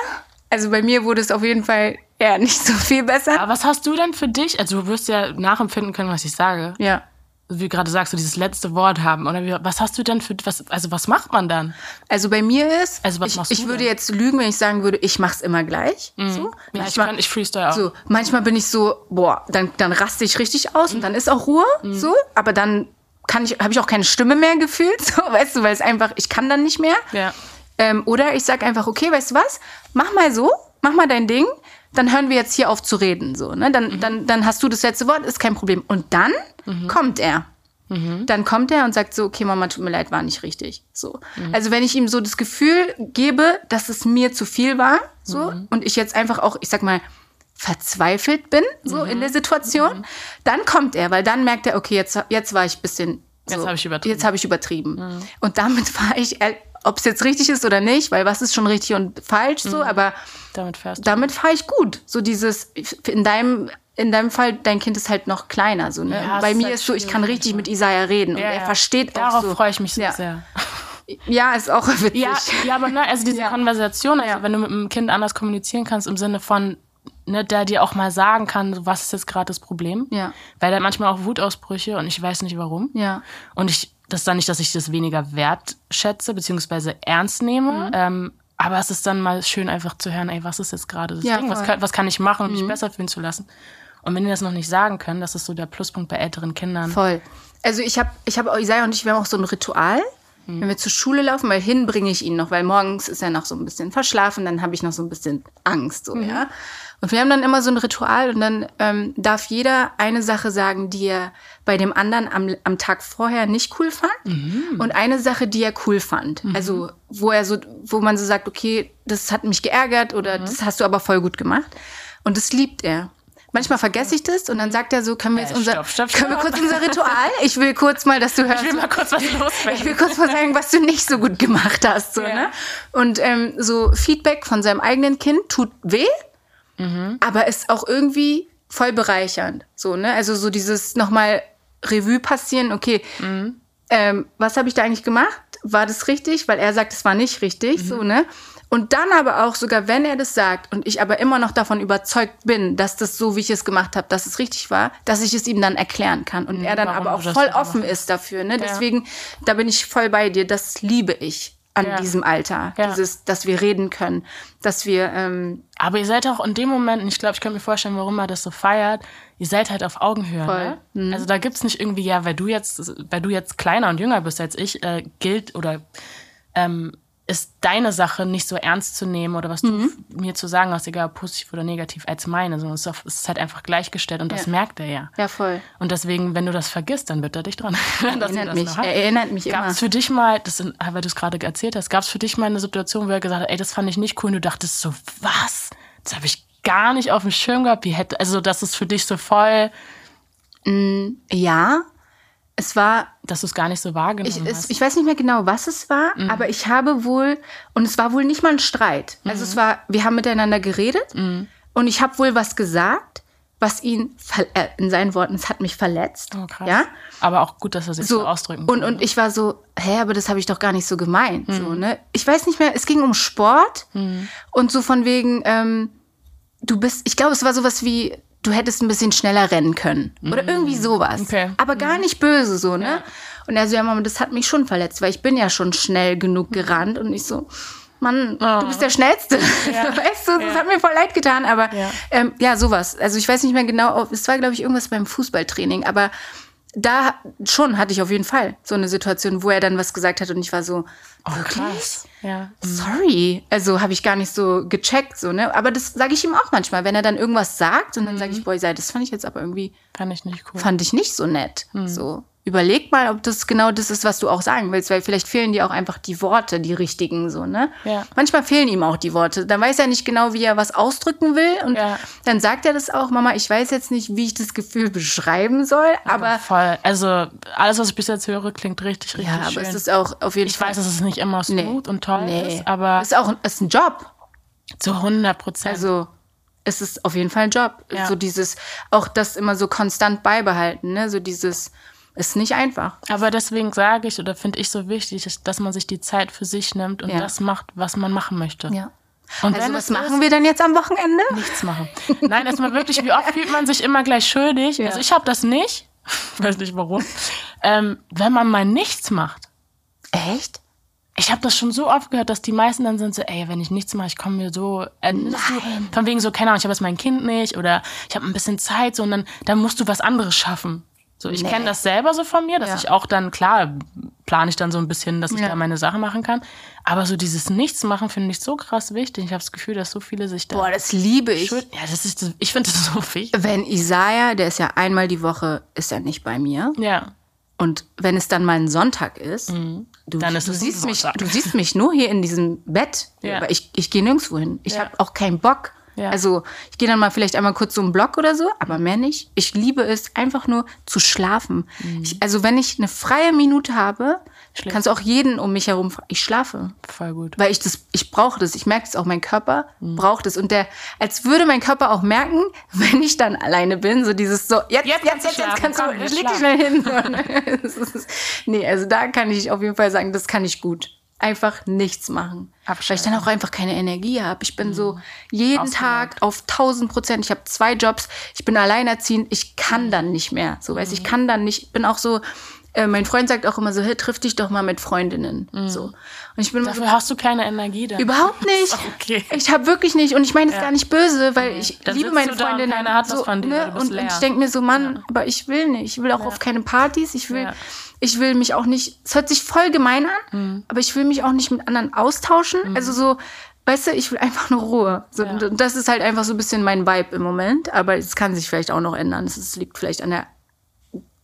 Also bei mir wurde es auf jeden Fall eher nicht so viel besser. Aber was hast du denn für dich? Also du wirst ja nachempfinden können, was ich sage. Ja wie gerade sagst, du dieses letzte Wort haben. Oder was hast du denn für was? Also was macht man dann? Also bei mir ist, also was ich, machst ich würde jetzt lügen, wenn ich sagen würde, ich mach's immer gleich. Mhm. So. Ja, manchmal, ich, kann, ich freestyle auch. So, manchmal bin ich so, boah, dann, dann raste ich richtig aus mhm. und dann ist auch Ruhe. Mhm. So, aber dann kann ich, habe ich auch keine Stimme mehr gefühlt, so, weißt du, weil es einfach, ich kann dann nicht mehr. Ja. Ähm, oder ich sag einfach, okay, weißt du was? Mach mal so, mach mal dein Ding dann hören wir jetzt hier auf zu reden. So, ne? dann, mhm. dann, dann hast du das letzte Wort, ist kein Problem. Und dann mhm. kommt er. Mhm. Dann kommt er und sagt so, okay, Mama, tut mir leid, war nicht richtig. So. Mhm. Also wenn ich ihm so das Gefühl gebe, dass es mir zu viel war, so, mhm. und ich jetzt einfach auch, ich sag mal, verzweifelt bin, so in der mhm. Situation, mhm. dann kommt er, weil dann merkt er, okay, jetzt, jetzt war ich ein bisschen. So, jetzt habe ich übertrieben. Jetzt habe ich übertrieben. Mhm. Und damit fahre ich, ob es jetzt richtig ist oder nicht, weil was ist schon richtig und falsch so, aber damit, damit fahre ich gut. So dieses, in deinem in deinem Fall, dein Kind ist halt noch kleiner. So, ne? Ja, Bei mir halt ist so, ich kann richtig mit Isaiah reden ja, und er versteht Darauf auch so. freue ich mich so ja. sehr. Ja, ist auch witzig. Ja, ja aber ne, also diese Konversation, also wenn du mit einem Kind anders kommunizieren kannst, im Sinne von, ne, der dir auch mal sagen kann, was ist jetzt gerade das Problem. Ja. Weil er hat manchmal auch Wutausbrüche und ich weiß nicht warum. Ja. Und ich, das ist dann nicht, dass ich das weniger wertschätze, beziehungsweise ernst nehme. Mhm. Ähm, aber es ist dann mal schön, einfach zu hören, ey, was ist jetzt gerade das Ja, Ding? Was. Mhm. kann, was kann ich machen, um mich besser fühlen zu lassen? Und wenn die das noch nicht sagen können, das ist so der Pluspunkt bei älteren Kindern. Voll. Also ich habe, ich habe, Isaiah und ich, wir haben auch so ein Ritual. Wenn wir zur Schule laufen, weil hin bringe ich ihn noch, weil morgens ist er noch so ein bisschen verschlafen, dann habe ich noch so ein bisschen Angst, so, ja. Und wir haben dann immer so ein Ritual und dann ähm, darf jeder eine Sache sagen, die er bei dem anderen am, am Tag vorher nicht cool fand und eine Sache, die er cool fand. Also wo er so, wo man so sagt, okay, das hat mich geärgert oder das hast du aber voll gut gemacht. Und das liebt er. Manchmal vergesse ich das und dann sagt er so, können wir jetzt Äh, unser, stopp, stopp, können wir stopp. kurz unser Ritual? Ich will kurz mal, dass du hörst. Ich will mal kurz was Ich will loswerden. kurz mal sagen, was du nicht so gut gemacht hast. So, Ja. ne? Und ähm, so Feedback von seinem eigenen Kind tut weh, aber ist auch irgendwie voll bereichernd. So, ne? Also so dieses nochmal Revue passieren, okay, ähm, was habe ich da eigentlich gemacht? War das richtig? Weil er sagt, es war nicht richtig, so, ne? Und dann aber auch, sogar wenn er das sagt und ich aber immer noch davon überzeugt bin, dass das so, wie ich es gemacht habe, dass es richtig war, dass ich es ihm dann erklären kann. Und er dann aber auch voll offen ist dafür. Ne? Deswegen, da bin ich voll bei dir. Das liebe ich an Ja. diesem Alter. Ja. Dieses, dass wir reden können, dass wir, ähm, Aber ihr seid auch in dem Moment, und ich glaube, ich kann mir vorstellen, warum er das so feiert, ihr seid halt auf Augenhöhe. Voll. Mhm. Ne? Also da gibt's nicht irgendwie, ja, weil du jetzt, weil du jetzt kleiner und jünger bist als ich, äh, gilt oder ähm, ist deine Sache nicht so ernst zu nehmen oder was Mhm. du mir zu sagen hast, egal positiv oder negativ, als meine, sondern es ist halt einfach gleichgestellt und das Ja. merkt er ja. ja voll. Und deswegen, wenn du das vergisst, dann wird er dich dran erinnern, dass er Erinnert das mich, er erinnert mich Gab immer. es für dich mal, das sind, weil du es gerade erzählt hast, gab es für dich mal eine Situation, wo er gesagt hat, ey, das fand ich nicht cool und du dachtest so, was? Das habe ich gar nicht auf dem Schirm gehabt. Wie hätte, also das ist für dich so voll, Ja, es war dass du es gar nicht so wahrgenommen Ich, es, hast. ich weiß nicht mehr genau, was es war, Mhm. aber ich habe wohl, und es war wohl nicht mal ein Streit. Mhm. Also es war, wir haben miteinander geredet und ich habe wohl was gesagt, was ihn, äh, in seinen Worten, es hat mich verletzt. oh, krass. Ja? Aber auch gut, dass er sich so, So, ausdrücken und, kann. und ich war so, hä, aber das habe ich doch gar nicht so gemeint. Mhm. So, ne? Ich weiß nicht mehr, es ging um Sport und so von wegen, ähm, du bist, ich glaube, es war sowas wie, du hättest ein bisschen schneller rennen können. Oder irgendwie sowas. Mhm. Okay. Aber gar nicht böse so, ne? Und er so, ja, Mama, das hat mich schon verletzt, weil ich bin ja schon schnell genug gerannt und ich so, Mann, du bist der Schnellste. weißt du, das hat mir voll leid getan, aber Ja. ähm, ja, sowas. Also ich weiß nicht mehr genau, es war, glaube ich, irgendwas beim Fußballtraining, aber da schon hatte ich auf jeden Fall so eine Situation, wo er dann was gesagt hat und ich war so, wirklich? Krass. Ja. Sorry. Also habe ich gar nicht so gecheckt, so, ne? Aber das sage ich ihm auch manchmal, wenn er dann irgendwas sagt und dann sage ich, boah, sei, das fand ich jetzt aber irgendwie, Fand ich nicht cool. fand ich nicht so nett. So. Überleg mal, ob das genau das ist, was du auch sagen willst, weil vielleicht fehlen dir auch einfach die Worte, die richtigen, so, ne? Ja. Manchmal fehlen ihm auch die Worte. Dann weiß er nicht genau, wie er was ausdrücken will und Ja. dann sagt er das auch, Mama, ich weiß jetzt nicht, wie ich das Gefühl beschreiben soll, aber Voll. Also alles, was ich bis jetzt höre, klingt richtig, richtig ja, aber schön. es ist auch auf jeden ich Fall. weiß, dass es nicht immer smooth und toll nee. ist, aber ist auch ist ein Job. zu 100 Prozent. Also es ist auf jeden Fall ein Job. Ja. So dieses, auch das immer so konstant beibehalten, ne? So dieses, ist nicht einfach. Aber deswegen sage ich oder finde ich so wichtig, ist, dass man sich die Zeit für sich nimmt und Ja. das macht, was man machen möchte. Ja. Und Also was machen ist, wir denn jetzt am Wochenende? nichts machen. Nein, erstmal wirklich, wie oft fühlt man sich immer gleich schuldig? Also ich habe das nicht, weiß nicht warum, ähm, wenn man mal nichts macht. Echt? Ich habe das schon so oft gehört, dass die meisten dann sind so, ey, wenn ich nichts mache, ich komme mir so, äh, du, von wegen so, keine Ahnung, ich habe jetzt mein Kind nicht oder ich habe ein bisschen Zeit, so und dann, dann musst du was anderes schaffen. So, ich Nee. kenne das selber so von mir, dass Ja. ich auch dann, klar, plane ich dann so ein bisschen, dass ich Ja. da meine Sachen machen kann. Aber so dieses Nichtsmachen finde ich so krass wichtig. Ich habe das Gefühl, dass so viele sich da. Boah, das liebe ich. schuld- ja, das ist, ich finde das so wichtig. Wenn Isaiah, der ist ja einmal die Woche, ist er nicht bei mir. Ja. Und wenn es dann mal ein Sonntag ist, du, Mhm. Dann ist du, siehst mich, du siehst mich nur hier in diesem Bett. Ja. Aber ich, ich gehe nirgendwo hin. Ich Ja. habe auch keinen Bock. Ja. Also ich gehe dann mal vielleicht einmal kurz so einen Block oder so, aber mehr nicht. Ich liebe es einfach nur zu schlafen. Mhm. Ich, also wenn ich eine freie Minute habe, Schläfst kannst du auch jeden um mich herum, ich schlafe. Voll gut. Weil ich das, ich brauche das. Ich merke es auch, mein Körper Mhm. braucht es. Und der, als würde mein Körper auch merken, wenn ich dann alleine bin, so dieses so, jetzt, Jetzt jetzt, jetzt, jetzt, kannst Komm, du, leg dich schnell hin. Nee, also da kann ich auf jeden Fall sagen, das kann ich gut. Einfach nichts machen. Abschalten. Weil ich dann auch einfach keine Energie habe. Ich bin so jeden. Tag auf 1000 Prozent. Ich habe zwei Jobs. Ich bin alleinerziehend. Ich kann dann nicht mehr. So, weißt, ich kann dann nicht. Ich bin auch so. Äh, mein Freund sagt auch immer so, hey, triff dich doch mal mit Freundinnen. So. Und ich bin immer Dafür hast du keine Energie da. Überhaupt nicht. Okay. Ich habe wirklich nicht und ich meine es Ja. gar nicht böse, weil ich Dann liebe meine da und Freundinnen. keiner hat so, von dir, ne? und, und ich denke mir so, Mann, aber ich will nicht. Ich will auch auf keine Partys. Ich will, Ja. ich will mich auch nicht. Es hört sich voll gemein an, Mhm. aber ich will mich auch nicht mit anderen austauschen. Also so, weißt du, ich will einfach nur Ruhe. So, Ja. und das ist halt einfach so ein bisschen mein Vibe im Moment. Aber es kann sich vielleicht auch noch ändern. Es liegt vielleicht an der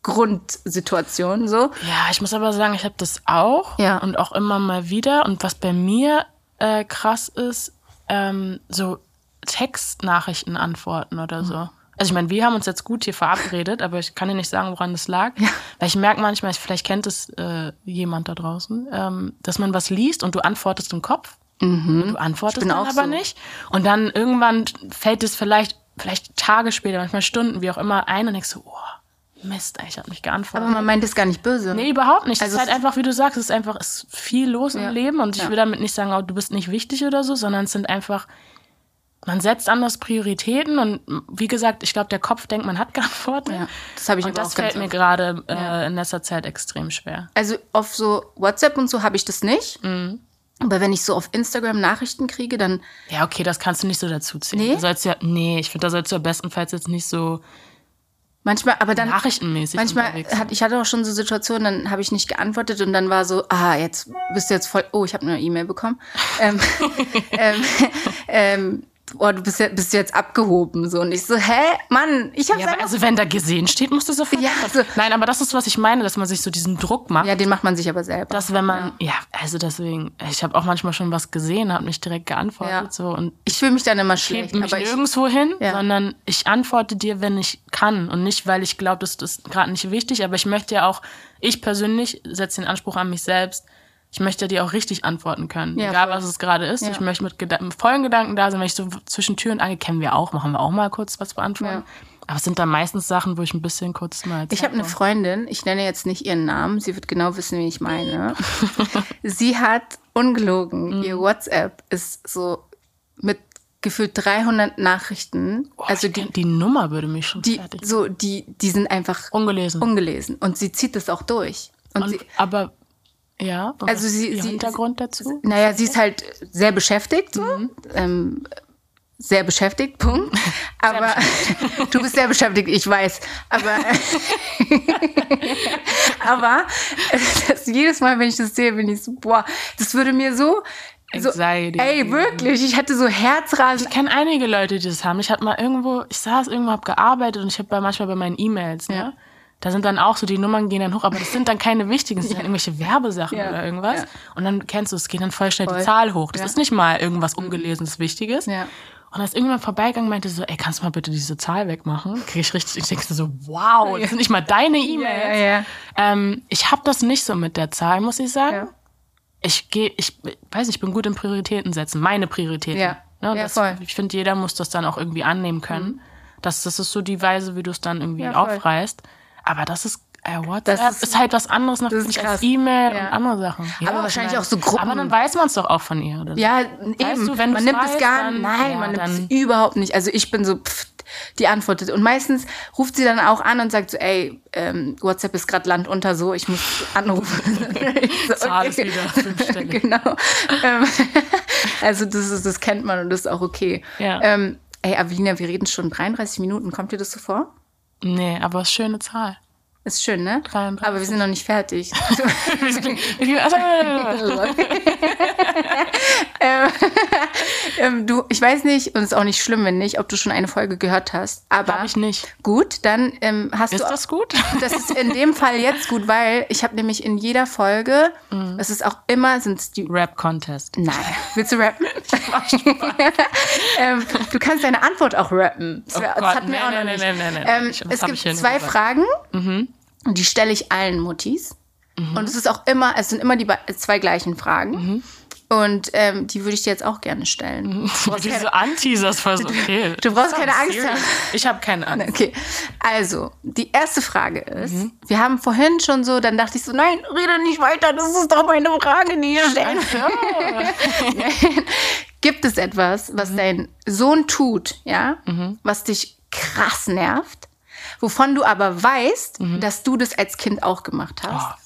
Grundsituation so. Ja, ich muss aber sagen, ich habe das auch Ja. und auch immer mal wieder. Und was bei mir äh, krass ist, ähm, so Textnachrichten antworten oder so. Also ich meine, wir haben uns jetzt gut hier verabredet, aber ich kann dir nicht sagen, woran das lag. Weil ich merke manchmal, vielleicht kennt es äh, jemand da draußen, ähm, dass man was liest und du antwortest im Kopf. Und du antwortest dann aber so. nicht. Und dann irgendwann fällt es vielleicht, vielleicht Tage später, manchmal Stunden, wie auch immer, ein und denkst so, oh, Mist, ich habe nicht geantwortet. Aber man meint es gar nicht böse. Nee, überhaupt nicht. Also es ist halt einfach, wie du sagst, es ist einfach es ist viel los Ja. im Leben und ich Ja. will damit nicht sagen, oh, du bist nicht wichtig oder so, sondern es sind einfach, man setzt anders Prioritäten und wie gesagt, ich glaube, der Kopf denkt, man hat geantwortet. Ja, das habe ich und das auch ganz fällt mir gerade äh, in letzter Zeit extrem schwer. Also auf so WhatsApp und so habe ich das nicht. Mhm. Aber wenn ich so auf Instagram Nachrichten kriege, dann Ja, okay, das kannst du nicht so dazu ziehen. Nee? Du sollst ja, nee, ich finde, da sollst du ja bestenfalls jetzt nicht so manchmal, aber dann nachrichtenmäßig manchmal hat ich hatte auch schon so Situationen, dann habe ich nicht geantwortet und dann war so, ah, jetzt bist du jetzt voll, oh, ich habe eine E-Mail bekommen. ähm, ähm, oh, du bist, ja, bist jetzt abgehoben so und ich so, hä, Mann, ich habe Ja, aber also wenn da gesehen steht, musst du sofort. Ja, also- Nein, aber das ist, was ich meine, dass man sich so diesen Druck macht. ja, den macht man sich aber selber. dass wenn man, ja, also deswegen, ich habe auch manchmal schon was gesehen, habe nicht direkt geantwortet Ja. so und ich fühle mich dann immer ich schlecht, mich aber ich, nirgendwo hin, Ja. sondern ich antworte dir, wenn ich kann und nicht, weil ich glaube, das ist gerade nicht wichtig, aber ich möchte ja auch, ich persönlich setze den Anspruch an mich selbst, ich möchte dir auch richtig antworten können, Ja, egal voll. was es gerade ist. Ja. Ich möchte mit, Geda mit vollen Gedanken da sein, wenn ich so zwischen Tür und Angel kennen wir auch, machen wir auch mal kurz was beantworten. Aber es sind dann meistens Sachen, wo ich ein bisschen kurz mal Ich habe eine Freundin, ich nenne jetzt nicht ihren Namen, sie wird genau wissen, wie ich meine. sie hat ungelogen, Mhm. ihr WhatsApp ist so mit gefühlt 300 Nachrichten, also die, die Nummer würde mich schon die, fertig. so, die, die sind einfach Ungelesen. ungelesen und sie zieht das auch durch. Und, Und, sie, aber ja, Also sie- ihr sie- Hintergrund dazu? naja, sie ist halt sehr beschäftigt, so. Mhm. Ähm, sehr beschäftigt, Punkt. Aber du bist sehr beschäftigt, ich weiß. Aber, aber das, jedes Mal, wenn ich das sehe, bin ich so, boah, das würde mir so, so Anxiety. ey, wirklich, ich hatte so Herzrasen. Ich kenne einige Leute, die das haben. Ich hatte mal irgendwo, ich saß irgendwo, hab gearbeitet und ich habe bei manchmal bei meinen E-Mails, ne? Ja. Da sind dann auch so, die Nummern gehen dann hoch, aber das sind dann keine wichtigen, das sind dann irgendwelche Werbesachen Ja. oder irgendwas. Ja. Und dann kennst du, es geht dann voll schnell Voll. die Zahl hoch. Das ist nicht mal irgendwas Ungelesenes, Wichtiges. Ja. Und ist irgendjemand vorbeigegangen meinte so, ey, kannst du mal bitte diese Zahl wegmachen? Krieg ich richtig, ich denke so, wow, das sind nicht mal deine E-Mails. Ähm, ich habe das nicht so mit der Zahl, muss ich sagen. Ich gehe, ich weiß nicht, ich bin gut in Prioritäten setzen, meine Prioritäten. Ja. Ne, das, voll. Ich finde, jeder muss das dann auch irgendwie annehmen können. Das, das ist so die Weise, wie du es dann irgendwie Ja, voll. Aber das ist, äh, WhatsApp Das ist, ist- halt was anderes das ist natürlich krass. als E-Mail Ja. und andere Sachen. Ja, Aber wahrscheinlich nein. auch so Gruppen. Aber dann weiß man es doch auch von ihr. Oder. Ja, eben. du, wenn man nimmt es gar dann- Nein, ja, man nimmt es überhaupt nicht. Also ich bin so, pff, die antwortet. Und meistens ruft sie dann auch an und sagt so, ey, ähm, WhatsApp ist gerade Land unter so, ich muss anrufen. So, Zahl ist wieder genau. Ähm, also das, ist, das kennt man und das ist auch okay. Ja. Ähm, ey, Avelina, wir reden schon 33 Minuten. Kommt dir das so vor? Nee, aber es ist eine schöne Zahl. Ist schön, ne? 33. Aber wir sind noch nicht fertig. ähm, ähm, du, ich weiß nicht, und es ist auch nicht schlimm, wenn nicht, ob du schon eine Folge gehört hast. Aber Hab ich nicht. gut, dann ähm, hast Ist du. das gut? Das ist in dem Fall jetzt gut, weil ich habe nämlich in jeder Folge, Mhm. das ist auch immer, sind es die. Rap-Contest. Nein. Willst du rappen? ähm, du kannst deine Antwort auch rappen. Das, wär, Oh das Gott, hatten wir nee, auch nee, noch nee, nicht. nee, nee, nee, Ähm, es gibt zwei? Fragen, Mhm. und die stelle ich allen Muttis. Und es ist auch immer, es sind immer die zwei gleichen Fragen. Mhm. Und ähm, die würde ich dir jetzt auch gerne stellen. Du Wie so anteasers fast okay. Du brauchst keine Angst haben. Ich habe keine Angst. Okay, also die erste Frage ist, mhm. wir haben vorhin schon so, dann dachte ich so, nein, rede nicht weiter, das ist doch meine Frage, die ihr stellen Gibt es etwas, was mhm. dein Sohn tut, ja, mhm. was dich krass nervt, wovon du aber weißt, mhm. dass du das als Kind auch gemacht hast? Oh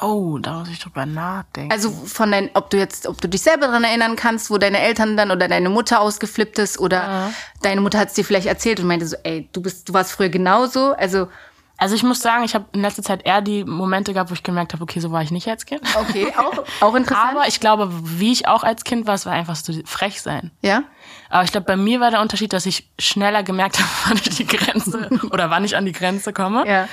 Oh, da muss ich drüber nachdenken. Also von dein, ob du jetzt, ob du dich selber daran erinnern kannst, wo deine Eltern dann oder deine Mutter ausgeflippt ist oder ja. deine Mutter hat es dir vielleicht erzählt und meinte so, ey, du bist, du warst früher genauso. Also also ich muss sagen, ich habe in letzter Zeit eher die Momente gehabt, wo ich gemerkt habe, okay, so war ich nicht als Kind. Okay, auch, auch interessant. Aber ich glaube, wie ich auch als Kind war, es war einfach so frech sein. Ja. Aber ich glaube, bei mir war der Unterschied, dass ich schneller gemerkt habe, wann ich die Grenze oder wann ich an die Grenze komme. Ja.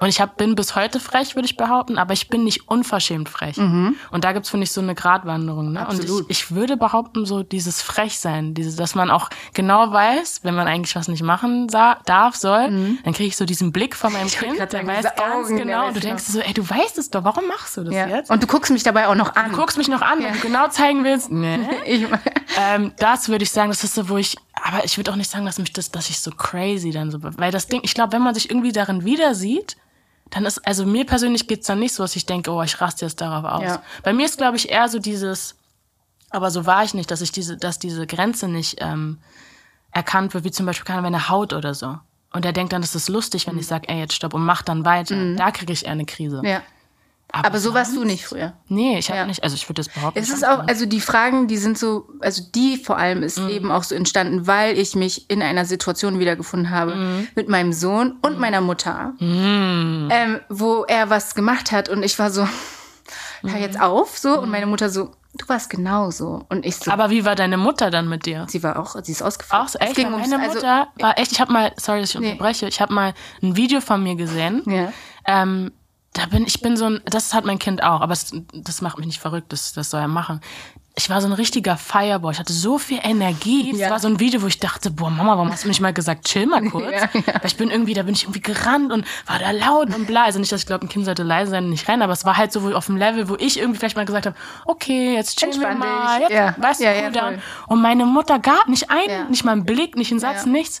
Und ich hab, bin bis heute frech, würde ich behaupten, aber ich bin nicht unverschämt frech. Mhm. Und da gibt's finde ich, so eine Gratwanderung. Ne? Absolut. Und ich, ich würde behaupten, so dieses Frechsein, dieses, dass man auch genau weiß, wenn man eigentlich was nicht machen darf, soll, mhm. dann kriege ich so diesen Blick von meinem ich Kind, der weiß ganz Augen, genau. Und du denkst so, ey, du weißt es doch, warum machst du das ja. jetzt? Und du guckst mich dabei auch noch an. Du guckst mich noch an, ja. wenn du genau zeigen willst. Nee. ich, ähm, das würde ich sagen, das ist so, wo ich aber ich würde auch nicht sagen, dass mich das, dass ich so crazy dann so, weil das Ding, ich glaube, wenn man sich irgendwie darin wieder sieht, dann ist, also mir persönlich geht's dann nicht so, dass ich denke, oh, ich raste jetzt darauf aus. Ja. Bei mir ist, glaube ich, eher so dieses, aber so war ich nicht, dass ich diese, dass diese Grenze nicht ähm, erkannt wird, wie zum Beispiel keine eine Haut oder so. Und er denkt dann, das ist lustig, wenn mhm. ich sage, ey, jetzt stopp und mach dann weiter. Mhm. Da kriege ich eher eine Krise. Ja. Aber, aber so warst du nicht früher. Nee, ich habe ja. nicht, also ich würde das behaupten. Es ist auch, also die Fragen, die sind so, also die vor allem ist mhm. eben auch so entstanden, weil ich mich in einer Situation wiedergefunden habe mhm. mit meinem Sohn und mhm. meiner Mutter, mhm. ähm, wo er was gemacht hat und ich war so, hör jetzt mhm. auf, so, und meine Mutter so, du warst genauso. Und ich so. Aber wie war deine Mutter dann mit dir? Sie war auch, sie ist ausgefallen. Auch so, echt? Meine ums, also, Mutter war echt, ich habe mal, sorry, dass ich nee. unterbreche, ich habe mal ein Video von mir gesehen. Ja. Ähm, da bin ich bin so ein, das hat mein Kind auch, aber das, das macht mich nicht verrückt, das, das soll er machen. Ich war so ein richtiger Fireboy. Ich hatte so viel Energie. Ja. war so ein Video, wo ich dachte, boah, Mama, warum hast du mich mal gesagt, chill mal kurz? Ja, ja. Weil ich bin irgendwie, da bin ich irgendwie gerannt und war da laut und bla. Also nicht, dass ich glaube, ein Kind sollte leise sein und nicht rennen, aber es war halt so auf dem Level, wo ich irgendwie vielleicht mal gesagt habe, okay, jetzt chill wir mal, jetzt, ja. weißt du, cool ja, Und meine Mutter gab nicht einen, nicht mal einen Blick, nicht einen Satz, nichts.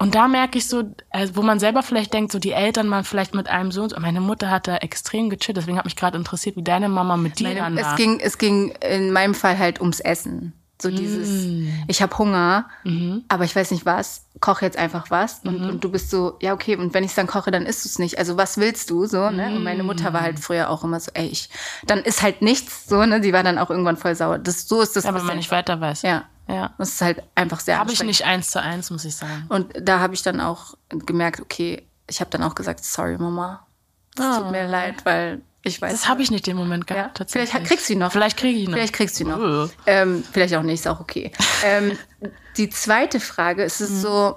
Und da merke ich so, also wo man selber vielleicht denkt, so die Eltern mal vielleicht mit einem Sohn. Meine Mutter hat da extrem gechillt, deswegen hat mich gerade interessiert, wie deine Mama mit dir Meine, war. Es ging, es ging in meinem Fall halt ums Essen. So dieses, mm. ich habe Hunger, mhm. aber ich weiß nicht was, koche jetzt einfach was. Und, mhm. und du bist so, ja, okay, und wenn ich dann koche, dann isst du es nicht. Also was willst du? So, ne? Und meine Mutter war halt mm. früher auch immer so, ey, ich, dann ist halt nichts, so, ne? Sie war dann auch irgendwann voll sauer. Das, so ist das. Ja, wenn man nicht weiter weiß. Ja. Ja. Das ist halt einfach sehr Habe ich nicht eins zu eins, muss ich sagen. Und da habe ich dann auch gemerkt, okay, ich habe dann auch gesagt, sorry Mama, es oh. tut mir leid, weil ich weiß. Das habe ich nicht den Moment gehabt. Ja. Vielleicht kriegst du ihn noch. Vielleicht kriege ich ihn noch. Vielleicht kriegst du ihn noch. Ähm, vielleicht auch nicht, ist auch okay. ähm, die zweite Frage ist es mhm. so,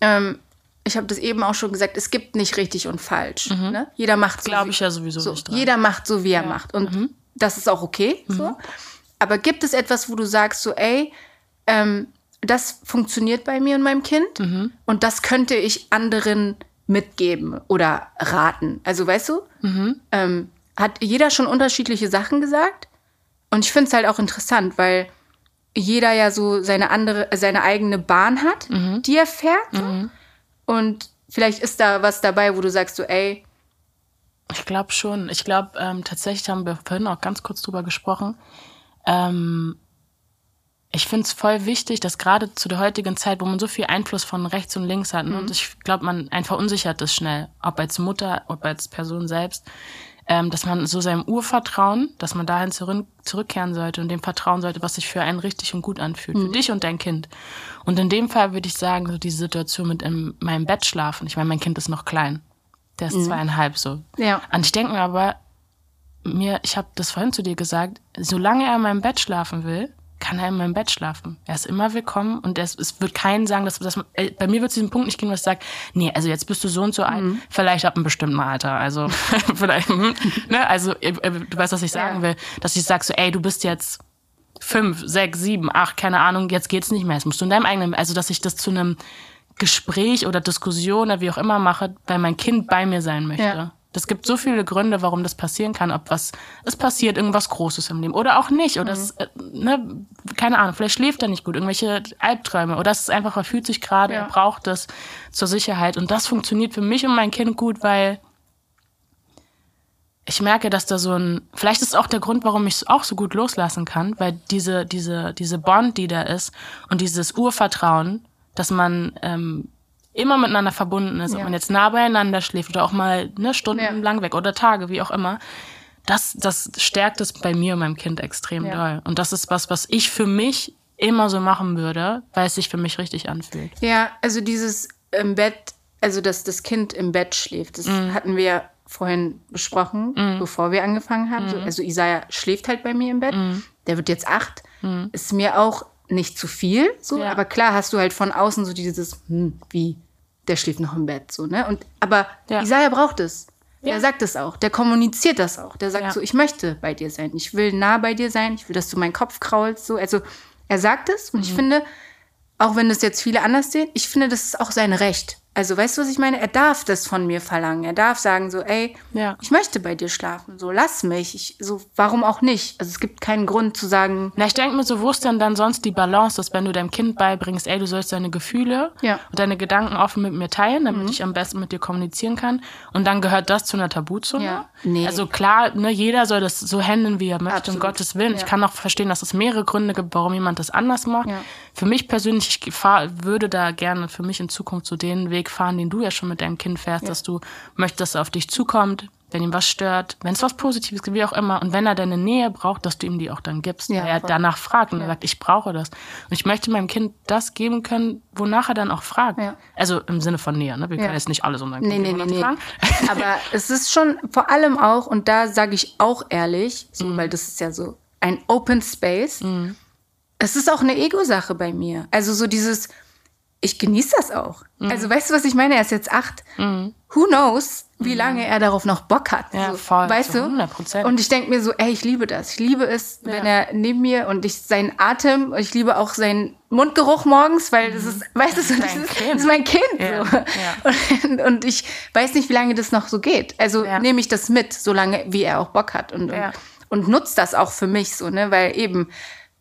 ähm, ich habe das eben auch schon gesagt, es gibt nicht richtig und falsch. Mhm. Ne? Jeder macht so. Glaube ich ja sowieso so, nicht dran. Jeder macht so, wie er ja. macht. Und mhm. das ist auch okay. So. Aber gibt es etwas, wo du sagst, so, ey, ähm, das funktioniert bei mir und meinem Kind mhm. und das könnte ich anderen mitgeben oder raten. Also weißt du, mhm. ähm, hat jeder schon unterschiedliche Sachen gesagt und ich finde es halt auch interessant, weil jeder ja so seine andere, seine eigene Bahn hat, mhm. die er fährt. Mhm. Und vielleicht ist da was dabei, wo du sagst so, ey. Ich glaube schon. Ich glaube, ähm, tatsächlich haben wir vorhin auch ganz kurz drüber gesprochen. Ähm, ich finde es voll wichtig, dass gerade zu der heutigen Zeit, wo man so viel Einfluss von rechts und links hat, ne, mhm. und ich glaube, man einen verunsichert das schnell, ob als Mutter, ob als Person selbst, ähm, dass man so seinem Urvertrauen, dass man dahin zurück, zurückkehren sollte und dem vertrauen sollte, was sich für einen richtig und gut anfühlt, mhm. für dich und dein Kind. Und in dem Fall würde ich sagen, so diese Situation mit in meinem Bett schlafen. Ich meine, mein Kind ist noch klein. Der ist mhm. zweieinhalb so. Ja. Und ich denke mir aber, mir, ich habe das vorhin zu dir gesagt, solange er in meinem Bett schlafen will, kann er in meinem Bett schlafen. Er ist immer willkommen und es, es wird keinen sagen, dass, dass man, äh, bei mir wird es diesen Punkt nicht gehen, was sagt, nee, also jetzt bist du so und so alt, mhm. vielleicht ab einem bestimmten Alter, also vielleicht, hm, ne, also äh, äh, du weißt, was ich sagen ja. will, dass ich sag so, ey, du bist jetzt fünf, sechs, sieben, acht, keine Ahnung, jetzt geht's nicht mehr, jetzt musst du in deinem eigenen, also dass ich das zu einem Gespräch oder Diskussion oder wie auch immer mache, weil mein Kind bei mir sein möchte. Ja. Es gibt so viele Gründe, warum das passieren kann. Ob was, es passiert irgendwas Großes im Leben oder auch nicht. Oder mhm. es, äh, ne, keine Ahnung, vielleicht schläft er nicht gut, irgendwelche Albträume. Oder es ist einfach, er fühlt sich gerade, ja. er braucht das zur Sicherheit. Und das funktioniert für mich und mein Kind gut, weil ich merke, dass da so ein, vielleicht ist auch der Grund, warum ich es auch so gut loslassen kann, weil diese, diese, diese Bond, die da ist und dieses Urvertrauen, dass man ähm, immer miteinander verbunden ist, ja. ob man jetzt nah beieinander schläft oder auch mal ne, stundenlang ja. weg oder Tage, wie auch immer, das, das stärkt es bei mir und meinem Kind extrem ja. doll. Und das ist was, was ich für mich immer so machen würde, weil es sich für mich richtig anfühlt. Ja, also dieses im Bett, also dass das Kind im Bett schläft, das mhm. hatten wir vorhin besprochen, mm. bevor wir angefangen haben. Mm. So, also Isaiah schläft halt bei mir im Bett. Mm. Der wird jetzt acht. Mm. Ist mir auch nicht zu viel, so. Ja. Aber klar hast du halt von außen so dieses, hm, wie, der schläft noch im Bett, so, ne? Und, aber ja. Isaiah braucht es. Ja. Der sagt es auch. Der kommuniziert das auch. Der sagt ja. so, ich möchte bei dir sein. Ich will nah bei dir sein. Ich will, dass du meinen Kopf kraulst, so. Also, er sagt es. Und ich mhm. finde, auch wenn das jetzt viele anders sehen, ich finde, das ist auch sein Recht. Also weißt du, was ich meine? Er darf das von mir verlangen. Er darf sagen so, ey, ja. ich möchte bei dir schlafen. So, lass mich. Ich, so, warum auch nicht? Also es gibt keinen Grund zu sagen. Na, ich denke mir so, wo ist denn dann sonst die Balance, dass wenn du deinem Kind beibringst, ey, du sollst deine Gefühle ja. und deine Gedanken offen mit mir teilen, damit mhm. ich am besten mit dir kommunizieren kann. Und dann gehört das zu einer Tabuzone. Ja. Nee. Also klar, ne, jeder soll das so handeln, wie er möchte, Absolut. um Gottes Willen. Ich kann auch verstehen, dass es mehrere Gründe gibt, warum jemand das anders macht. Für mich persönlich, ich fahr, würde da gerne für mich in Zukunft so den Weg fahren, den du ja schon mit deinem Kind fährst, ja. dass du möchtest, dass er auf dich zukommt, wenn ihm was stört, wenn es was Positives gibt, wie auch immer. Und wenn er deine Nähe braucht, dass du ihm die auch dann gibst. Ja, weil er voll. danach fragt und ja. er sagt, ich brauche das. Und ich möchte meinem Kind das geben können, wonach er dann auch fragt. Ja. Also im Sinne von Nähe. Ne? Wir können jetzt nicht alles um dein Kind nee, nee, nee, fragen. Aber es ist schon vor allem auch, und da sage ich auch ehrlich, so, mhm. weil das ist ja so ein Open Space. Mhm. Es ist auch eine Ego-Sache bei mir. Also so dieses, ich genieße das auch. Mhm. Also weißt du, was ich meine? Er ist jetzt acht. Mhm. Who knows, wie mhm. lange er darauf noch Bock hat. Ja, so, voll. Weißt du? 100%. Und ich denke mir so, ey, ich liebe das. Ich liebe es, ja. wenn er neben mir und ich seinen Atem, ich liebe auch seinen Mundgeruch morgens, weil das ist, mhm. weißt du, das, ist, das ist mein Kind. Ja. So. Und, und, ich weiß nicht, wie lange das noch so geht. Also nehme ich das mit, solange wie er auch Bock hat und, und, und nutzt das auch für mich so, ne? Weil eben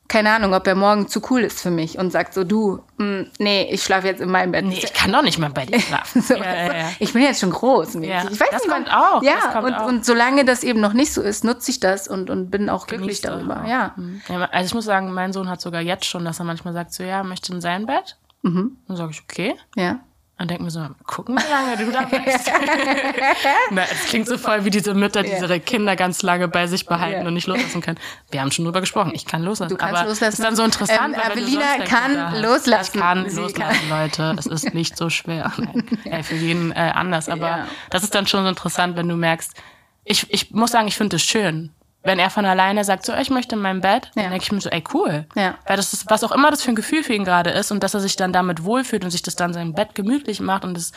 keine Ahnung, ob er morgen zu cool ist für mich und sagt so, du, mh, mm, nee, ich schlafe jetzt in meinem Bett. Nee, ich kann doch nicht mal bei dir schlafen. so, ja, ja, ja. Ich bin jetzt schon groß. Ich weiß das nicht, kommt auch. Ja, und, auch. und solange das eben noch nicht so ist, nutze ich das und, und bin auch glücklich Genießt darüber. Auch. Ja. Mhm. Also ich muss sagen, mein Sohn hat sogar jetzt schon, dass er manchmal sagt so, ja, möchte in sein Bett. Mhm. Dann sage ich, okay. Ja. Und denke mir so, gucken, wie lange du da bist. Na, es klingt so voll wie diese Mütter, die ihre Kinder ganz lange bei sich behalten yeah. und nicht loslassen können. Wir haben schon drüber gesprochen. Ich kann loslassen. Du kannst aber loslassen. ist dann so interessant. Ähm, Avelina kann loslassen. Ich kann Sie loslassen, kann. Leute. Es ist nicht so schwer. Ey, für jeden äh, anders. Aber ja. das ist dann schon so interessant, wenn du merkst, ich, ich muss sagen, ich finde es schön, wenn er von alleine sagt, so, ich möchte in meinem Bett, ja. dann denke ich mir so, ey, cool. Ja. Weil das ist, was auch immer das für ein Gefühl für ihn gerade ist und dass er sich dann damit wohlfühlt und sich das dann sein Bett gemütlich macht und es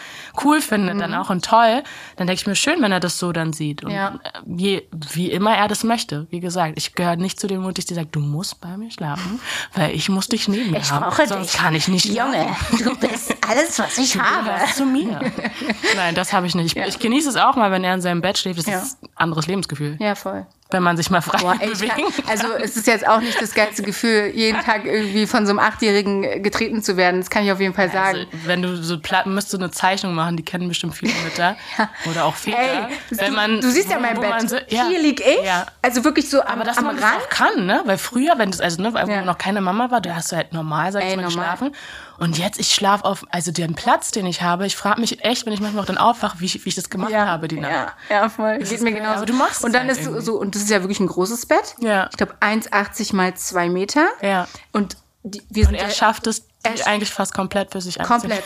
cool findet mhm. dann auch und toll, dann denke ich mir schön, wenn er das so dann sieht. Und ja. je, wie immer er das möchte. Wie gesagt, ich gehöre nicht zu den Mutis, die sagt, du musst bei mir schlafen, weil ich muss dich neben mir ich haben. Brauche sonst dich. kann ich nicht Junge, du bist alles, was ich du habe. zu mir. Nein, das habe ich nicht. Ich, ich, genieße es auch mal, wenn er in seinem Bett schläft. Das ist ein anderes Lebensgefühl. Ja, voll wenn man sich mal frei Boah, ey, bewegen kann. Also es ist jetzt auch nicht das geilste Gefühl, jeden Tag irgendwie von so einem Achtjährigen getreten zu werden. Das kann ich auf jeden Fall sagen. Also, wenn du so platt, müsstest du eine Zeichnung machen, die kennen bestimmt viele Mütter ja. oder auch Väter. Ey, wenn man, du, siehst ja mein Bett. So, ja. Hier lieg ich. Ja. Also wirklich so am, Aber dass am man Rand. Das auch kann, ne? Weil früher, wenn das also ne, weil ja. noch keine Mama war, da hast du halt normal, sag ich mal, geschlafen. Und jetzt, ich schlafe auf, also den Platz, den ich habe, ich frage mich echt, wenn ich manchmal auch dann aufwache, wie ich, wie ich das gemacht ja, habe, die Nacht. Ja, ja voll. Das Geht mir genauso. Aber du machst Und dann halt ist irgendwie. so, und das ist ja wirklich ein großes Bett. Ja. Ich glaube 1,80 mal 2 Meter. Ja. Und die, wir sind und er schafft es eigentlich fast komplett für sich Komplett.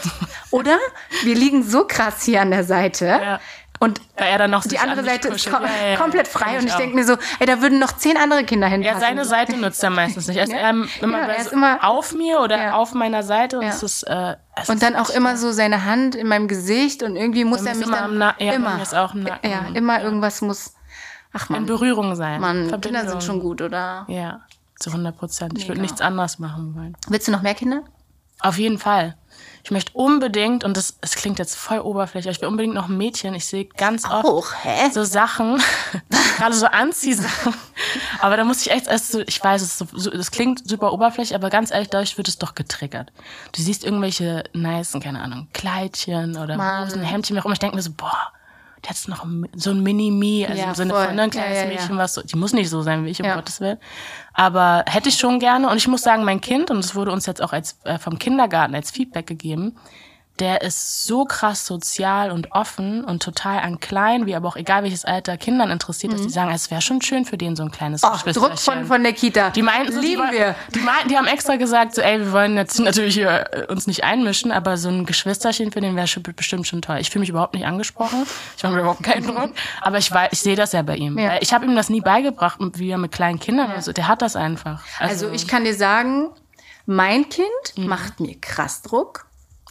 Oder? Wir liegen so krass hier an der Seite. Ja. Und er dann noch die andere Seite ist kom ja, ja, komplett frei. Und ich denke mir so, ey, da würden noch zehn andere Kinder hinpassen. Ja, seine Seite nutzt er meistens nicht. Er ist, ähm, immer, er ist immer auf mir oder auf meiner Seite. Und, es ist, äh, es und dann auch immer so seine Hand in meinem Gesicht und irgendwie muss er mich immer dann Na ja, immer, ist auch Ja, immer irgendwas muss ach man, in Berührung sein. Mann, Kinder sind schon gut, oder? Ja, zu 100 Prozent. Ich würde nichts anderes machen wollen. Willst du noch mehr Kinder? Auf jeden Fall. Ich möchte unbedingt, und das, es klingt jetzt voll oberflächlich, ich will unbedingt noch ein Mädchen. Ich sehe ganz oft Auch, so Sachen, gerade so Anziehsachen. Aber da muss ich echt, also ich weiß, es, so, klingt super oberflächlich, aber ganz ehrlich, dadurch wird es doch getriggert. Du siehst irgendwelche nicen, keine Ahnung, Kleidchen oder. Hosen, Hemdchen, wie auch immer. Ich denke mir so, boah, der hat noch so ein Mini-Me, also Ja, im Sinne voll. von ne, ein kleines Ja, ja. Mädchen, was so, die muss nicht so sein wie ich, um. Gottes Willen. Aber hätte ich schon gerne. Und ich muss sagen, mein Kind, und es wurde uns jetzt auch als äh, vom Kindergarten als Feedback gegeben, der ist so krass sozial und offen und total an klein, wie aber auch egal welches Alter Kindern interessiert, dass die sagen, es wäre schon schön für den so ein kleines Oh, Druck von, von der Kita. Die meinten so, Lieben die, wir. Die, meinten, die haben extra gesagt, so, ey, wir wollen jetzt natürlich hier äh, uns nicht einmischen, aber so ein Geschwisterchen für den wäre bestimmt schon toll. Ich fühle mich überhaupt nicht angesprochen. Ich mache mir überhaupt keinen Druck. Aber ich weiß, ich sehe das ja bei ihm. Ja. Ich habe ihm das nie beigebracht, wie er mit kleinen Kindern oder so. Der hat das einfach. Also ich kann dir sagen, mein Kind Mhm. macht mir krass Druck.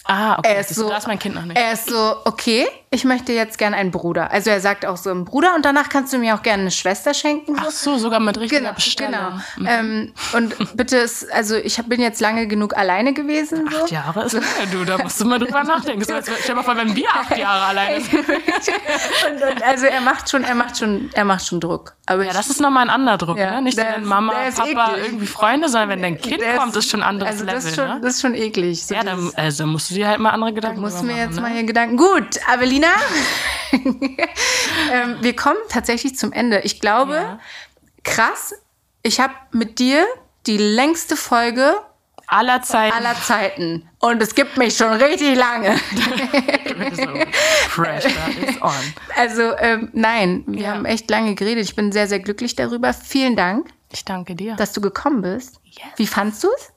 Ah, okay. Er ist du, so, mein Kind noch nicht. Er ist so, okay, ich möchte jetzt gerne einen Bruder. Also er sagt auch so einen Bruder und danach kannst du mir auch gerne eine Schwester schenken. So. Ach so, sogar mit richtiger Genau, Bestellung. genau. Ähm, und bitte, ist, also ich bin jetzt lange genug alleine gewesen. So. Acht Jahre ist lange, du, da musst du mal drüber nachdenken. So, stell dir mal vor, wenn wir acht Jahre alleine sind. und, und, also er macht schon, er macht schon, er macht schon Druck. Aber Ja, das ist nochmal ein anderer Druck, Ja, ne? Nicht, der wenn Mama, Papa eklig. irgendwie Freunde, sondern wenn dein Kind der kommt, ist schon ein anderes also Level, das ist schon, ne? Das ist schon eklig. So Ja, dann also musst du dir halt mal andere Gedanken Muss drüber mir jetzt machen, mal ne? hier Gedanken. Gut, Avelina, ähm, wir kommen tatsächlich zum Ende. Ich glaube, Ja. krass, ich habe mit dir die längste Folge aller Zeiten. aller Zeiten. Und es gibt mich schon richtig lange. Pressure is on. Also ähm, nein, wir Ja. haben echt lange geredet. Ich bin sehr, sehr glücklich darüber. Vielen Dank, Ich danke dir. dass du gekommen bist. Yes. Wie fandst du es?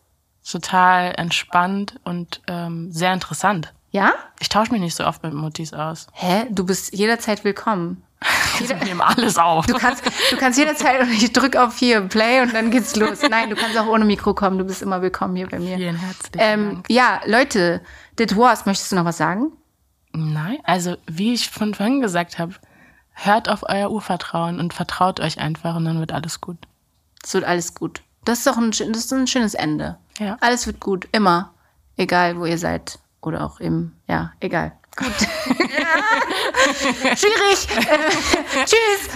Total entspannt und ähm, sehr interessant. Ja? Ich tausche mich nicht so oft mit Muttis aus. Hä? Du bist jederzeit willkommen. Ich nehme alles auf. Du kannst, du kannst jederzeit und ich drück auf hier Play und dann geht's los. Nein, du kannst auch ohne Mikro kommen. Du bist immer willkommen hier bei mir. Vielen herzlichen Ähm, Dank. ja, Leute, das war's. Möchtest du noch was sagen? Nein, also wie ich von vorhin gesagt habe, hört auf euer Urvertrauen und vertraut euch einfach und dann wird alles gut. Es wird alles gut. Das ist doch ein, das ist ein schönes Ende. Ja. Alles wird gut. Immer. Egal, wo ihr seid. Oder auch eben, ja, egal. Gut. Schwierig. Äh, tschüss.